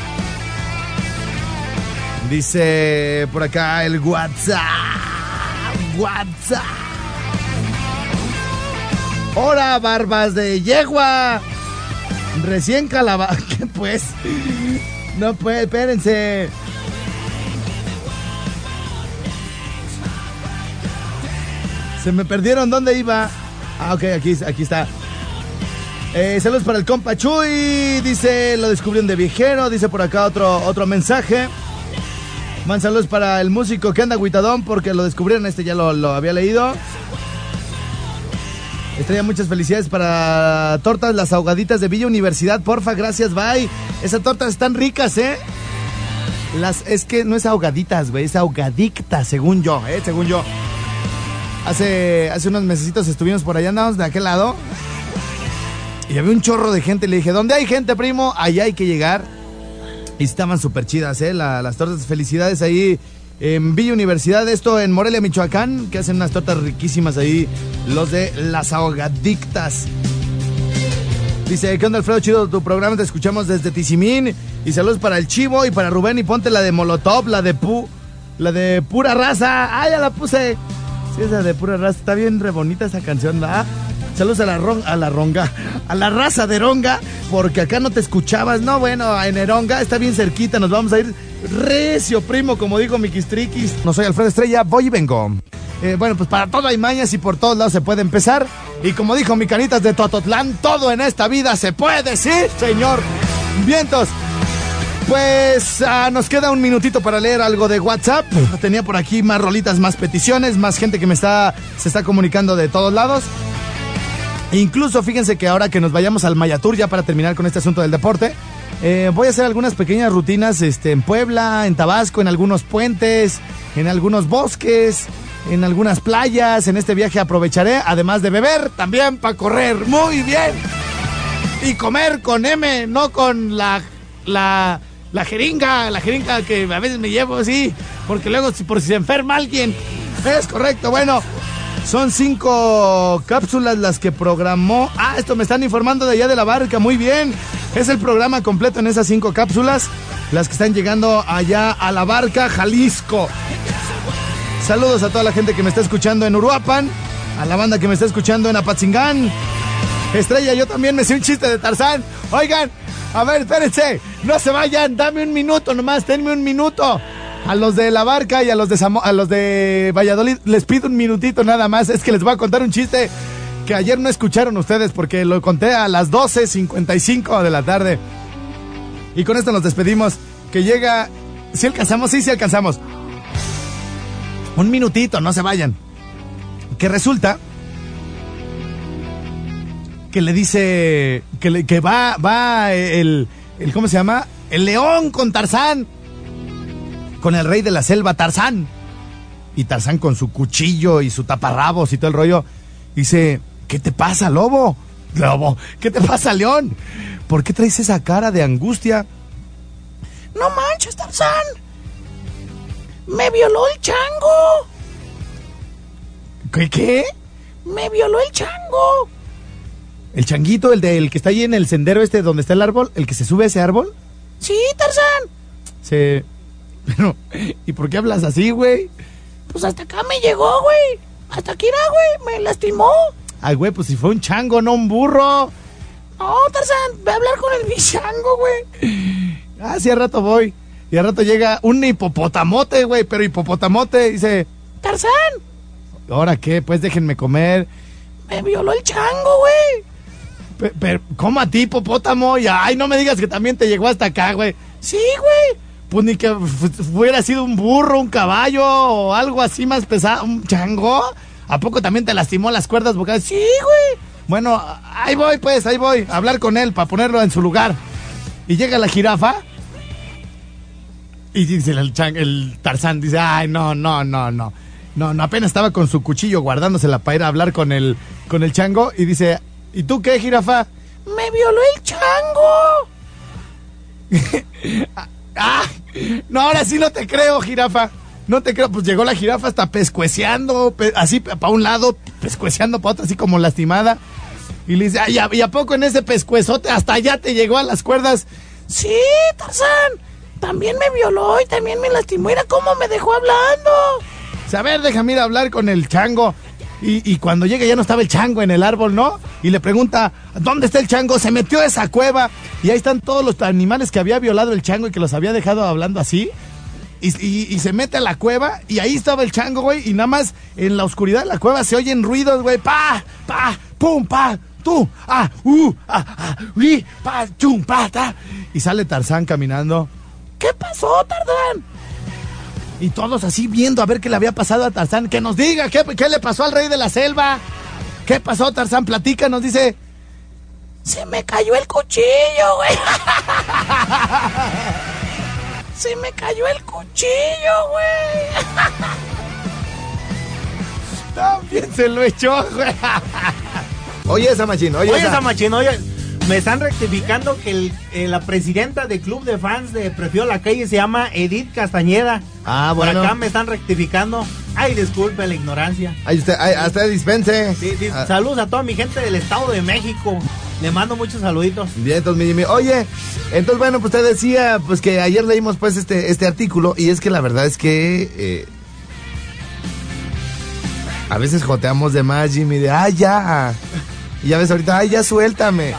[SPEAKER 1] Dice por acá el WhatsApp. WhatsApp. Hola, barbas de yegua. Recién calaba. ¿Qué pues? No puede, espérense. Se me perdieron dónde iba. Ah, ok, aquí, aquí está. Eh, saludos para el compa Chuy. Dice, lo descubrieron de viejero. Dice por acá otro, otro mensaje. Man, saludos para el músico que anda aguitadón porque lo descubrieron. Este ya lo, lo había leído. Estrella, muchas felicidades para tortas, las ahogaditas de Villa Universidad. Porfa, gracias, bye. Esas tortas están ricas, ¿eh? Las, es que no es ahogaditas, güey, es ahogadicta, según yo, ¿eh? Según yo. Hace, hace unos mesecitos estuvimos por allá, andamos de aquel lado. Y había un chorro de gente. Le dije, ¿dónde hay gente, primo? Allá hay que llegar. Y estaban súper chidas, ¿eh? La- las tortas. Felicidades ahí en Villa Universidad. Esto en Morelia, Michoacán, que hacen unas tortas riquísimas ahí. Los de las ahogadictas. Dice, ¿qué onda Alfredo? Chido tu programa, te escuchamos desde Tizimín. Y saludos para el Chivo y para Rubén y ponte la de Molotov, la de Pu, la de pura raza. Ah, ya la puse. Sí, esa de pura raza. Está bien re bonita esa canción, ¿verdad? Saludos a la, ron- a la ronga, a la raza de ronga, porque acá no te escuchabas. No, bueno, en Eronga está bien cerquita, nos vamos a ir recio, primo, como dijo Miquistriquis. No soy Alfredo Estrella, voy y vengo. Eh, bueno, pues para todo hay mañas y por todos lados se puede empezar. Y como dijo mi canitas de Tototlán, todo en esta vida se puede, sí, señor. Vientos. Pues ah, nos queda un minutito para leer algo de WhatsApp. Tenía por aquí más rolitas, más peticiones, más gente que me está se está comunicando de todos lados. Incluso fíjense que ahora que nos vayamos al Mayatur ya para terminar con este asunto del deporte, eh, voy a hacer algunas pequeñas rutinas este, en Puebla, en Tabasco, en algunos puentes, en algunos bosques, en algunas playas. En este viaje aprovecharé, además de beber, también para correr. Muy bien. Y comer con M, no con la, la, la jeringa, la jeringa que a veces me llevo así, porque luego por si se enferma alguien. Es correcto, bueno. Son cinco cápsulas las que programó. Ah, esto me están informando de allá de la barca, muy bien. Es el programa completo en esas cinco cápsulas, las que están llegando allá a la barca, Jalisco. Saludos a toda la gente que me está escuchando en Uruapan, a la banda que me está escuchando en Apatzingán. Estrella, yo también me sé un chiste de Tarzán. Oigan, a ver, espérense, no se vayan, dame un minuto nomás, denme un minuto. A los de la barca y a los de a los de Valladolid les pido un minutito nada más. Es que les voy a contar un chiste que ayer no escucharon ustedes porque lo conté a las 12.55 de la tarde. Y con esto nos despedimos. Que llega. Si alcanzamos, sí, sí alcanzamos. Un minutito, no se vayan. Que resulta que le dice que, le- que va, va el, el, ¿cómo se llama? El león con Tarzán. Con el rey de la selva, Tarzán. Y Tarzán con su cuchillo y su taparrabos y todo el rollo. Dice, ¿qué te pasa, lobo? Lobo, ¿qué te pasa, león? ¿Por qué traes esa cara de angustia? No manches, Tarzán. Me violó el chango. ¿Qué qué? Me violó el chango. ¿El changuito, el del que está ahí en el sendero este donde está el árbol? ¿El que se sube a ese árbol? Sí, Tarzán. Se... Pero, ¿y por qué hablas así, güey? Pues hasta acá me llegó, güey. Hasta aquí era, güey. Me lastimó. Ay, güey, pues si fue un chango, no un burro. No, Tarzán, ve a hablar con el bichango, güey. Ah, sí, al rato voy. Y al rato llega un hipopotamote, güey, pero hipopotamote dice, Tarzán. ¿Ahora qué? Pues déjenme comer. Me violó el chango, güey. Pe- Pero, ¿cómo a ti, hipopótamo? Y, ay, no me digas que también te llegó hasta acá, güey. Sí, güey. Pues que hubiera sido un burro, un caballo o algo así más pesado. ¿Un chango? ¿A poco también te lastimó las cuerdas vocales? Sí, güey. Bueno, ahí voy, pues, ahí voy. Hablar con él para ponerlo en su lugar. Y llega la jirafa. Y dice el, el Tarzán, dice, ay, no, no, no, no. No, no, apenas estaba con su cuchillo guardándosela para ir a hablar con el, con el chango. Y dice, ¿y tú qué, jirafa? Me violó el chango. ah, no, ahora sí no te creo, jirafa. No te creo, pues llegó la jirafa hasta pescueceando, pe- así para un lado, pescueceando para otro, así como lastimada. Y le dice, ay, ¿a- ¿y a poco en ese pescuezote hasta allá te llegó a las cuerdas? Sí, Tarzán, también me violó y también me lastimó. Mira cómo me dejó hablando. Dice, a ver, déjame ir a hablar con el chango. Y, cuando llega ya no estaba el chango en el árbol, ¿no? Y le pregunta, ¿dónde está el chango? Se metió a esa cueva. Y ahí están todos los animales que había violado el chango y que los había dejado hablando así. Y se mete a la cueva y ahí estaba el chango, güey. Y nada más en la oscuridad de la cueva se oyen ruidos, güey. Pa, pa, pum, pa, tú, ah, uh, ah, ah, uy, pa, chum, pa, ta. Y sale Tarzán caminando. ¿Qué pasó, Tarzán? Y todos así viendo a ver qué le había pasado a Tarzán. Que nos diga qué, qué le pasó al rey de la selva. ¿Qué pasó, Tarzán? Platica, nos dice. Se me cayó el cuchillo, güey. Se me cayó el cuchillo, güey. También se lo echó, güey. Oye esa machina, oye,
[SPEAKER 8] Oye,
[SPEAKER 1] esa.
[SPEAKER 8] esa machina, oye. Me están rectificando que el- eh, la presidenta del club de fans de Prefiero la Calle se llama Edith Castañeda.
[SPEAKER 1] Ah,
[SPEAKER 8] Por
[SPEAKER 1] bueno.
[SPEAKER 8] acá me están rectificando. Ay, disculpe la ignorancia.
[SPEAKER 1] Ahí usted, ahí, hasta dispense.
[SPEAKER 8] Sí, sí,
[SPEAKER 1] Ah,
[SPEAKER 8] Saludos a toda mi gente del Estado de México. Le mando muchos saluditos.
[SPEAKER 1] Bien, entonces, mi Jimmy. Oye, entonces, bueno, pues te decía, pues que ayer leímos pues este, este artículo y es que la verdad es que eh, a veces joteamos de más, Jimmy, de, ay, ya. Y ya ves ahorita, ay, ya suéltame.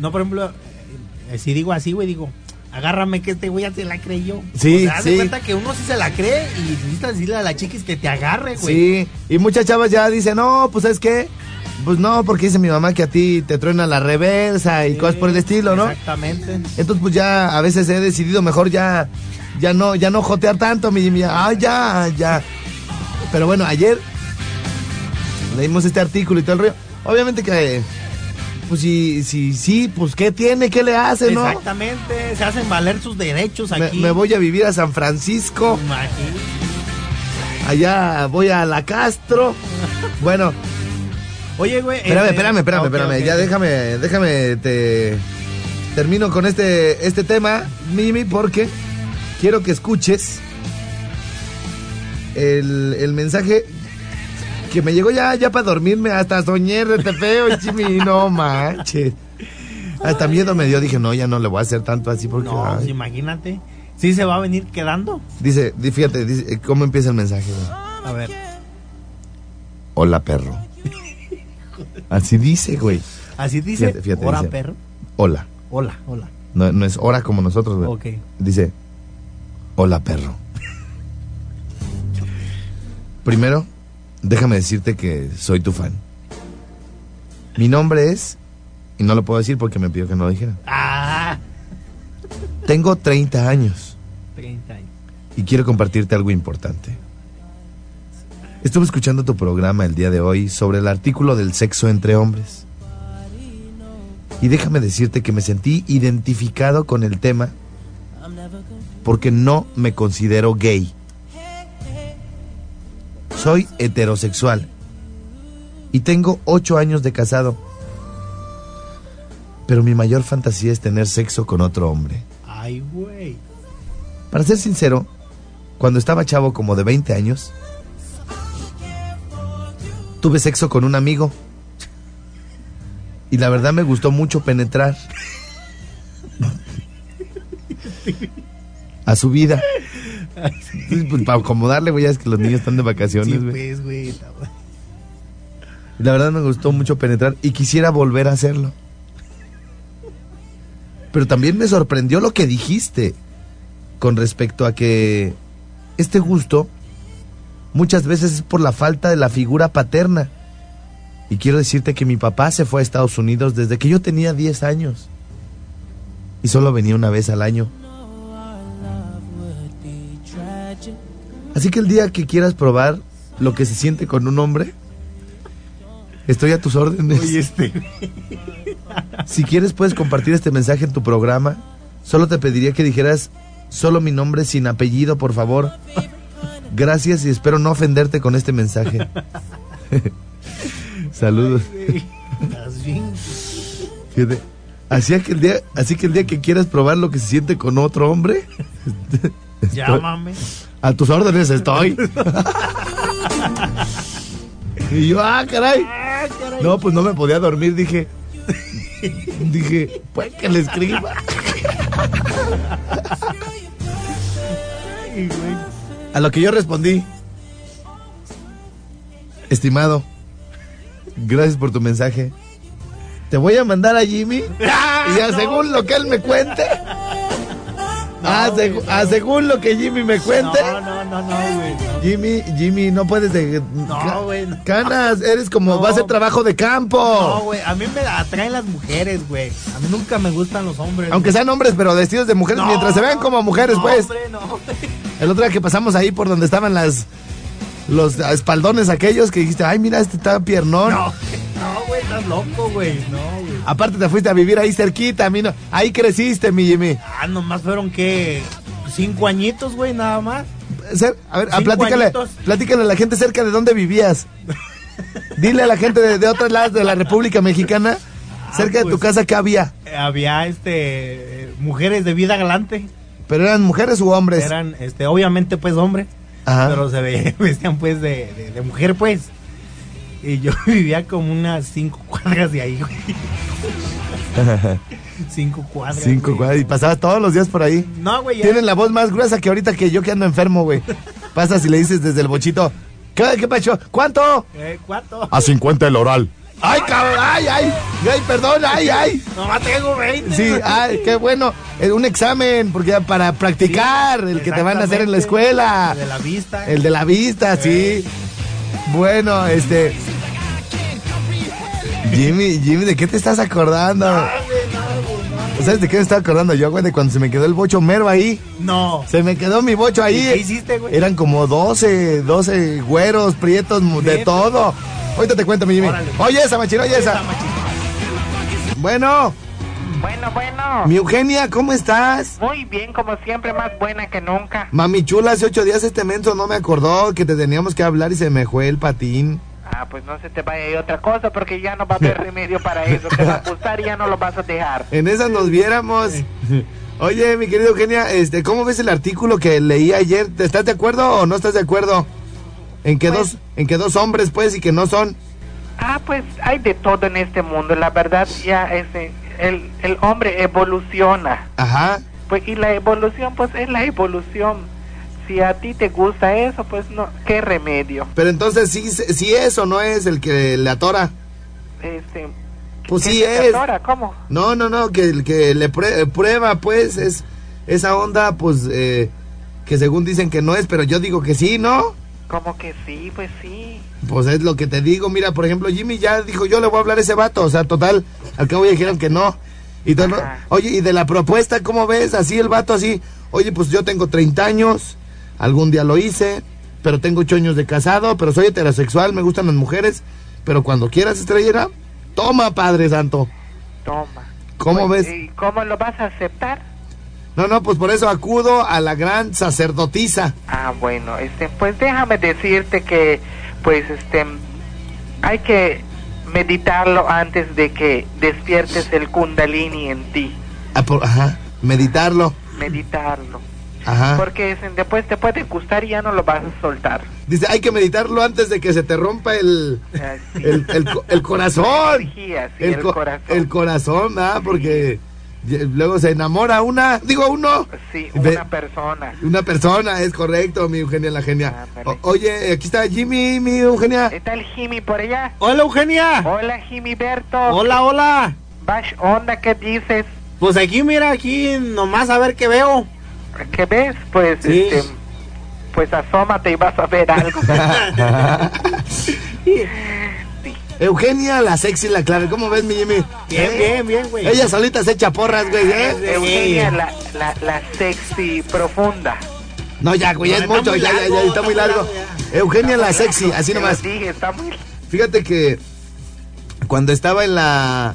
[SPEAKER 8] No, por ejemplo, eh, si digo así, güey, digo, agárrame que este güey ya se la creyó.
[SPEAKER 1] Sí,
[SPEAKER 8] o sea,
[SPEAKER 1] sí.
[SPEAKER 8] cuenta que uno sí se la cree y necesitas decirle a la chiquis que te agarre, güey.
[SPEAKER 1] Sí, y muchas chavas ya dicen, no, pues, ¿sabes qué? Pues no, porque dice mi mamá que a ti te truena la reversa y cosas por el estilo, ¿no?
[SPEAKER 8] Exactamente.
[SPEAKER 1] Entonces, pues ya a veces he decidido mejor ya, ya no, ya no jotear tanto, mi Jimmy. Ah, ya, ya. Pero bueno, ayer leímos este artículo y todo el rollo. Obviamente que, pues sí, sí, sí, pues ¿qué tiene? ¿Qué le hace, no?
[SPEAKER 8] Exactamente, se hacen valer sus derechos aquí.
[SPEAKER 1] me voy a vivir a San Francisco,
[SPEAKER 8] Imagínate.
[SPEAKER 1] allá voy a la Castro. Bueno,
[SPEAKER 8] Oye, güey.
[SPEAKER 1] espérame,
[SPEAKER 8] este-
[SPEAKER 1] espérame, espérame, espérame. Ya déjame, déjame, te termino con este, este tema, Mimi, porque quiero que escuches el, el mensaje que me llegó ya, ya para dormirme, hasta soñé rete feo, Jimmy, no manches. Hasta miedo me dio, dije, no, ya no le voy a hacer tanto así porque...
[SPEAKER 8] No,
[SPEAKER 1] ay.
[SPEAKER 8] pues imagínate. Sí se va a venir quedando.
[SPEAKER 1] Dice, di- fíjate, dice, ¿cómo empieza el mensaje?
[SPEAKER 8] A ver.
[SPEAKER 1] Hola, perro. Así dice, güey.
[SPEAKER 8] Así dice.
[SPEAKER 1] Fíjate, fíjate,
[SPEAKER 8] Hola,
[SPEAKER 1] dice.
[SPEAKER 8] perro.
[SPEAKER 1] Hola.
[SPEAKER 8] Hola, hola.
[SPEAKER 1] No, no es hora como nosotros, güey.
[SPEAKER 8] Ok.
[SPEAKER 1] Dice, hola, perro. Primero, déjame decirte que soy tu fan. Mi nombre es, y no lo puedo decir porque me pidió que no lo dijera.
[SPEAKER 8] Ah,
[SPEAKER 1] Tengo 30 años
[SPEAKER 8] 30 años.
[SPEAKER 1] y quiero compartirte algo importante. Estuve escuchando tu programa el día de hoy sobre el artículo del sexo entre hombres. Y déjame decirte que me sentí identificado con el tema porque no me considero gay. Soy heterosexual y tengo ocho años de casado. Pero mi mayor fantasía es tener sexo con otro hombre.
[SPEAKER 8] Ay, güey.
[SPEAKER 1] Para ser sincero, cuando estaba chavo como de 20 años, tuve sexo con un amigo. Y la verdad me gustó mucho penetrar a su vida. Sí, pues, para acomodarle, güey, ya es que los niños están de vacaciones,
[SPEAKER 8] Sí, pues, güey.
[SPEAKER 1] la verdad me gustó mucho penetrar y quisiera volver a hacerlo. Pero también me sorprendió lo que dijiste con respecto a que este gusto muchas veces es por la falta de la figura paterna. Y quiero decirte que mi papá se fue a Estados Unidos desde que yo tenía 10 años. Y solo venía una vez al año. Así que el día que quieras probar lo que se siente con un hombre, estoy a tus órdenes.
[SPEAKER 8] Oye, este.
[SPEAKER 1] Si quieres puedes compartir este mensaje en tu programa. Solo te pediría que dijeras solo mi nombre sin apellido, por favor. Gracias y espero no ofenderte con este mensaje. Saludos.
[SPEAKER 8] Estás bien.
[SPEAKER 1] Fíjate. Así que el día, así que el día que quieras probar lo que se siente con otro hombre, estoy-
[SPEAKER 8] Llámame.
[SPEAKER 1] A tus órdenes estoy. y yo, ah, caray.
[SPEAKER 8] Ah, caray.
[SPEAKER 1] No, pues no me podía dormir, dije. Dije, pues que le escriba. A lo que yo respondí. Estimado, gracias por tu mensaje. Te voy a mandar a Jimmy y a según lo que él me cuente. A, segu- a según lo que Jimmy me cuente.
[SPEAKER 8] No, no, no, no, güey. no.
[SPEAKER 1] Jimmy, Jimmy, no puedes de...
[SPEAKER 8] No, güey. no.
[SPEAKER 1] Canas, eres como,
[SPEAKER 8] No.
[SPEAKER 1] va a ser trabajo de campo.
[SPEAKER 8] No, güey. A mí me atraen las mujeres, güey. A mí nunca me gustan los hombres.
[SPEAKER 1] Aunque
[SPEAKER 8] güey.
[SPEAKER 1] sean hombres, pero vestidos de mujeres,
[SPEAKER 8] No,
[SPEAKER 1] mientras se vean como mujeres,
[SPEAKER 8] no,
[SPEAKER 1] pues.
[SPEAKER 8] Hombre, no.
[SPEAKER 1] El otro día que pasamos ahí por donde estaban las los espaldones aquellos que dijiste, ay, mira, este está piernón.
[SPEAKER 8] No, no, estás loco, güey. No, güey.
[SPEAKER 1] Aparte te fuiste a vivir ahí cerquita, a mí no. Ahí creciste, mi Jimmy.
[SPEAKER 8] Ah, nomás fueron que cinco añitos, güey, nada más.
[SPEAKER 1] A ver, a platícale, platícale a la gente cerca de dónde vivías. Dile a la gente de, de otros lados de la República Mexicana Cerca de tu
[SPEAKER 8] pues-
[SPEAKER 1] casa, ¿qué había?
[SPEAKER 8] Había este mujeres de vida galante.
[SPEAKER 1] ¿Pero eran mujeres u hombres?
[SPEAKER 8] Eran, este, obviamente, pues hombres.
[SPEAKER 1] Ajá.
[SPEAKER 8] Pero se ve- vestían pues de, de- de mujer, pues. Y yo vivía como unas cinco cuadras de ahí, güey. Cinco cuadras.
[SPEAKER 1] Cinco
[SPEAKER 8] güey.
[SPEAKER 1] cuadras. Y pasabas todos los días por ahí.
[SPEAKER 8] No, güey, ya.
[SPEAKER 1] Tienen la voz más gruesa que ahorita que yo que ando enfermo, güey. Pasas y le dices desde el bochito. ¿Qué, qué pacho? ¿Cuánto?
[SPEAKER 8] Eh, ¿Cuánto?
[SPEAKER 1] A 50 el oral. ¡Ay, cabrón! ¡Ay, ay! ¡Ay, perdón! ¡Ay, ay!
[SPEAKER 8] Nomás tengo 20.
[SPEAKER 1] Sí, ay, qué bueno. Eh, Un examen, porque para practicar, el que te van a hacer en la escuela.
[SPEAKER 8] El de la vista.
[SPEAKER 1] El de la vista, sí. Bueno, este. Jimmy, Jimmy, ¿de qué te estás acordando? ¿Sabes de qué me estaba acordando yo, güey? De cuando se me quedó el bocho mero ahí.
[SPEAKER 8] No.
[SPEAKER 1] Se me quedó mi bocho ahí.
[SPEAKER 8] ¿Y qué hiciste, güey?
[SPEAKER 1] Eran como 12, 12 güeros, prietos, de todo. Ahorita te cuento, mi Jimmy.
[SPEAKER 8] Órale.
[SPEAKER 1] Oye esa, machino, oye esa. Bueno,
[SPEAKER 9] Bueno, bueno.
[SPEAKER 1] mi Eugenia, ¿cómo estás?
[SPEAKER 9] Muy bien, como siempre, más buena que nunca.
[SPEAKER 1] Mami chula, hace ocho días este menso no me acordó que te teníamos que hablar y se me fue el patín.
[SPEAKER 9] Ah, pues no se te vaya a ir otra cosa porque ya no va a haber remedio para eso. Te va a gustar y ya no lo vas a dejar.
[SPEAKER 1] En esas nos viéramos. Oye, mi querido Eugenia, este, ¿cómo ves el artículo que leí ayer? ¿Te ¿Estás de acuerdo o no estás de acuerdo? En que dos, en que dos hombres, pues, y que no son.
[SPEAKER 9] Ah, pues hay de todo en este mundo. La verdad, ya ese, el, el hombre evoluciona.
[SPEAKER 1] Ajá.
[SPEAKER 9] Pues y la evolución, pues es la evolución. Si a ti te gusta eso, pues no, qué remedio.
[SPEAKER 1] Pero entonces sí, sí es o no es el que le atora.
[SPEAKER 9] Este,
[SPEAKER 1] Pues
[SPEAKER 9] ¿qué
[SPEAKER 1] sí es.
[SPEAKER 9] atora? ¿Cómo?
[SPEAKER 1] No, no, no, que el que le prue- prueba, pues, es esa onda, pues, eh, que según dicen que no es, pero yo digo que sí, ¿no?
[SPEAKER 9] Como que sí, pues sí.
[SPEAKER 1] Pues es lo que te digo, mira, por ejemplo, Jimmy ya dijo, yo le voy a hablar a ese vato, o sea, total, al cabo ya dijeron que no. Y todo. Oye, y de la propuesta, ¿cómo ves? Así el vato, así, oye, pues yo tengo 30 años, algún día lo hice, pero tengo 8 años de casado, pero soy heterosexual, me gustan las mujeres, pero cuando quieras, estrellera, toma, Padre Santo.
[SPEAKER 9] Toma.
[SPEAKER 1] ¿Cómo
[SPEAKER 9] Pues,
[SPEAKER 1] ves?
[SPEAKER 9] ¿Y cómo lo vas a aceptar?
[SPEAKER 1] No, no, pues por eso acudo a la gran sacerdotisa.
[SPEAKER 9] Ah, bueno, este, pues déjame decirte que, pues, este, hay que meditarlo antes de que despiertes el kundalini en ti.
[SPEAKER 1] Ah, por- ajá, meditarlo.
[SPEAKER 9] Meditarlo.
[SPEAKER 1] Ajá.
[SPEAKER 9] Porque después te puede gustar y ya no lo vas a soltar.
[SPEAKER 1] Dice, hay que meditarlo antes de que se te rompa el, el, el co- el corazón.
[SPEAKER 9] Energía, sí, el
[SPEAKER 1] co-
[SPEAKER 9] corazón.
[SPEAKER 1] el corazón, ¿ah? Porque luego se enamora una, digo uno.
[SPEAKER 9] Sí,
[SPEAKER 1] Ve-
[SPEAKER 9] una persona.
[SPEAKER 1] Una persona, es correcto, mi Eugenia la genia. O- oye, aquí está Jimmy, mi Eugenia.
[SPEAKER 9] ¿Está el Jimmy por allá?
[SPEAKER 8] Hola, Eugenia.
[SPEAKER 9] Hola, Jimmy Berto.
[SPEAKER 8] Hola, hola.
[SPEAKER 9] Bash, onda, ¿qué dices?
[SPEAKER 8] Pues aquí, mira, aquí nomás a ver qué veo.
[SPEAKER 9] ¿Qué ves? Pues,
[SPEAKER 8] Sí.
[SPEAKER 9] este, pues asómate y vas a ver algo.
[SPEAKER 1] Eugenia la sexy, la clave. ¿Cómo ves, mi Jimmy?
[SPEAKER 8] Bien, bien, bien, güey.
[SPEAKER 1] Ella solita se echa porras, güey. ¿eh?
[SPEAKER 9] Eugenia, la, la, la sexy profunda.
[SPEAKER 1] No, ya, güey, ya es mucho, ya, ya, ya, está muy largo. Eugenia la sexy, así nomás.
[SPEAKER 9] dije, está muy...
[SPEAKER 1] Fíjate que cuando estaba en la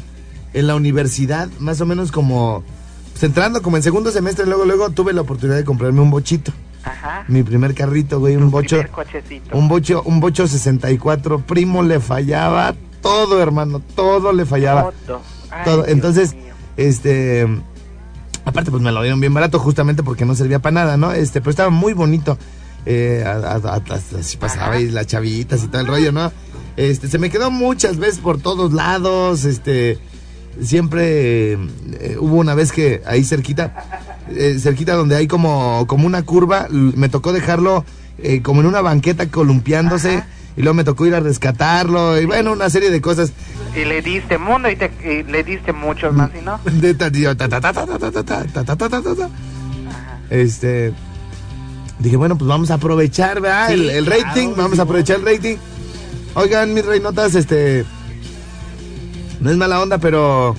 [SPEAKER 1] en la universidad, más o menos como pues, entrando como en segundo semestre, luego luego tuve la oportunidad de comprarme un bochito.
[SPEAKER 9] Ajá.
[SPEAKER 1] Mi primer carrito, güey, un bocho
[SPEAKER 9] cochecito.
[SPEAKER 1] un bocho un bocho 64, primo le fallaba todo, hermano, todo le fallaba.
[SPEAKER 9] Todo. Ay,
[SPEAKER 1] Todo.
[SPEAKER 9] Dios
[SPEAKER 1] Entonces, este aparte pues me lo dieron bien barato justamente porque no servía para nada, ¿no? Este, pero estaba muy bonito. Eh, así pasaba y las chavitas y todo el rollo, ¿no? Este, se me quedó muchas veces por todos lados, este, siempre hubo una vez que ahí cerquita, cerquita donde hay como, como una curva, me tocó dejarlo como en una banqueta columpiándose. Y luego me tocó ir a rescatarlo y bueno, una serie de cosas.
[SPEAKER 9] Y le diste mundo y, te, le diste mucho más, ¿y no?
[SPEAKER 1] Este, dije, bueno, pues vamos a aprovechar, ¿verdad? El, el, rating, vamos a aprovechar el rating. Oigan, mis reinotas, este, no es mala onda, pero.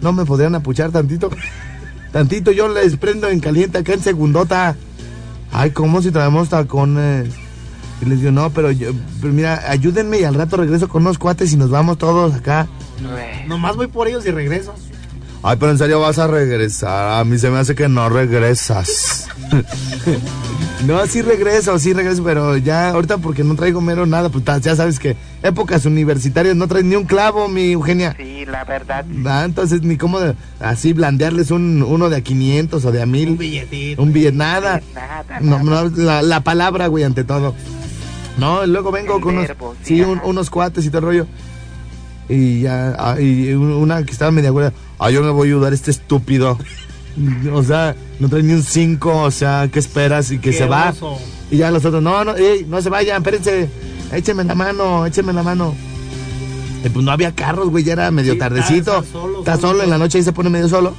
[SPEAKER 1] No me podrían apuchar tantito. Tantito, yo les prendo en caliente acá en segundota. Ay, ¿cómo si traemos tacones? Y les digo, no, pero yo, pero mira, ayúdenme y al rato regreso con unos cuates y nos vamos todos acá.
[SPEAKER 8] Nomás voy por ellos y regreso.
[SPEAKER 1] Ay, pero en serio vas a regresar. A mí se me hace que no regresas. No, sí regreso, sí regreso, pero ya ahorita porque no traigo mero nada, pues ya sabes que épocas universitarias no traes ni un clavo, mi Eugenia.
[SPEAKER 9] Sí, la verdad.
[SPEAKER 1] Ah, entonces ni cómo de- así blandearles un, uno de a 500 o de a 1000.
[SPEAKER 8] Un billetito.
[SPEAKER 1] Un billete, nada.
[SPEAKER 9] Nada,
[SPEAKER 1] No, no, la, la palabra, güey, ante todo. No, luego vengo
[SPEAKER 9] El
[SPEAKER 1] con unos,
[SPEAKER 9] verbo,
[SPEAKER 1] sí,
[SPEAKER 9] sí,
[SPEAKER 1] un-
[SPEAKER 9] ajá.
[SPEAKER 1] unos cuates y todo el rollo. Y ya, ah, y una que estaba media güey, ah, yo me voy a ayudar a este estúpido. O sea, no trae ni un 5, o sea, ¿qué esperas? Y que
[SPEAKER 8] Qué
[SPEAKER 1] se va.
[SPEAKER 8] oso.
[SPEAKER 1] Y ya los otros, no, no, ey, no se vayan, espérense, échenme la mano, échenme la mano. Y pues no había carros, güey, ya era medio
[SPEAKER 8] Sí,
[SPEAKER 1] tardecito.
[SPEAKER 8] está solo,
[SPEAKER 1] Está
[SPEAKER 8] solo,
[SPEAKER 1] solo, en la noche ahí se pone medio solo.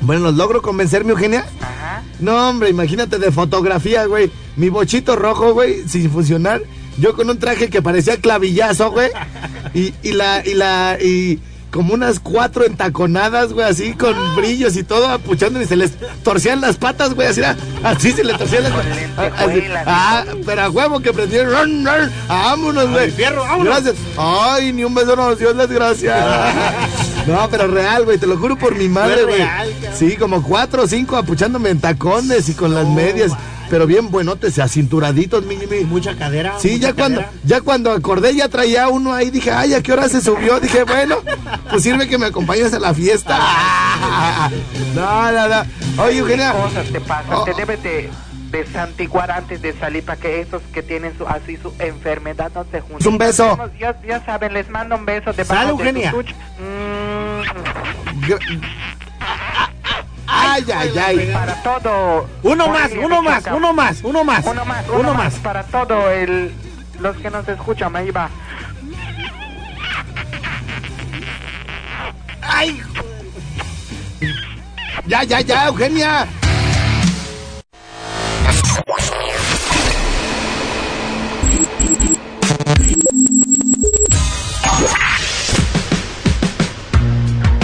[SPEAKER 1] Bueno, ¿los logro convencer, mi Eugenia?
[SPEAKER 9] Ajá.
[SPEAKER 1] No, hombre, imagínate de fotografía, güey. Mi bochito rojo, güey, sin funcionar. Yo con un traje que parecía clavillazo, güey. Y, y la, y la, y como unas cuatro entaconadas, güey, así con brillos y todo, apuchando y se les torcían las patas, güey, así, era- así se les torcían las patas.
[SPEAKER 9] y
[SPEAKER 1] Ah, pero a huevo que prendieron. run, run, Vámonos, güey.
[SPEAKER 8] fierro, vámonos.
[SPEAKER 1] Gracias. Ay, ni un beso nos dio las gracias. No, pero real, güey, te lo juro por mi madre, güey. Sí, como cuatro o cinco apuchándome en tacones y con las medias. Pero bien buenotes, acinturaditos, mi, mi.
[SPEAKER 8] Mucha cadera.
[SPEAKER 1] Sí,
[SPEAKER 8] mucha
[SPEAKER 1] ya cuando, ya cuando acordé ya traía uno ahí, dije, ay, ¿a qué hora se subió? Dije, bueno, pues sirve que me acompañes a la fiesta. No, no, no. Oye, Eugenia.
[SPEAKER 9] cosas te pasan.
[SPEAKER 1] Oh.
[SPEAKER 9] Te debes de, de santiguar antes de salir para que esos que tienen su, así su enfermedad no se junten.
[SPEAKER 1] Un beso.
[SPEAKER 9] Ya, ya saben, les mando un beso de
[SPEAKER 8] Sal,
[SPEAKER 9] de
[SPEAKER 8] Eugenia.
[SPEAKER 9] Mm,
[SPEAKER 1] Gra- Ay, ay, ay.
[SPEAKER 9] para todo.
[SPEAKER 8] Uno más, uno más, uno más, uno más.
[SPEAKER 9] Uno más, uno, más. Para todo el, los que nos escuchan, ahí va.
[SPEAKER 1] Ay. Ya, ya, ya, Eugenia.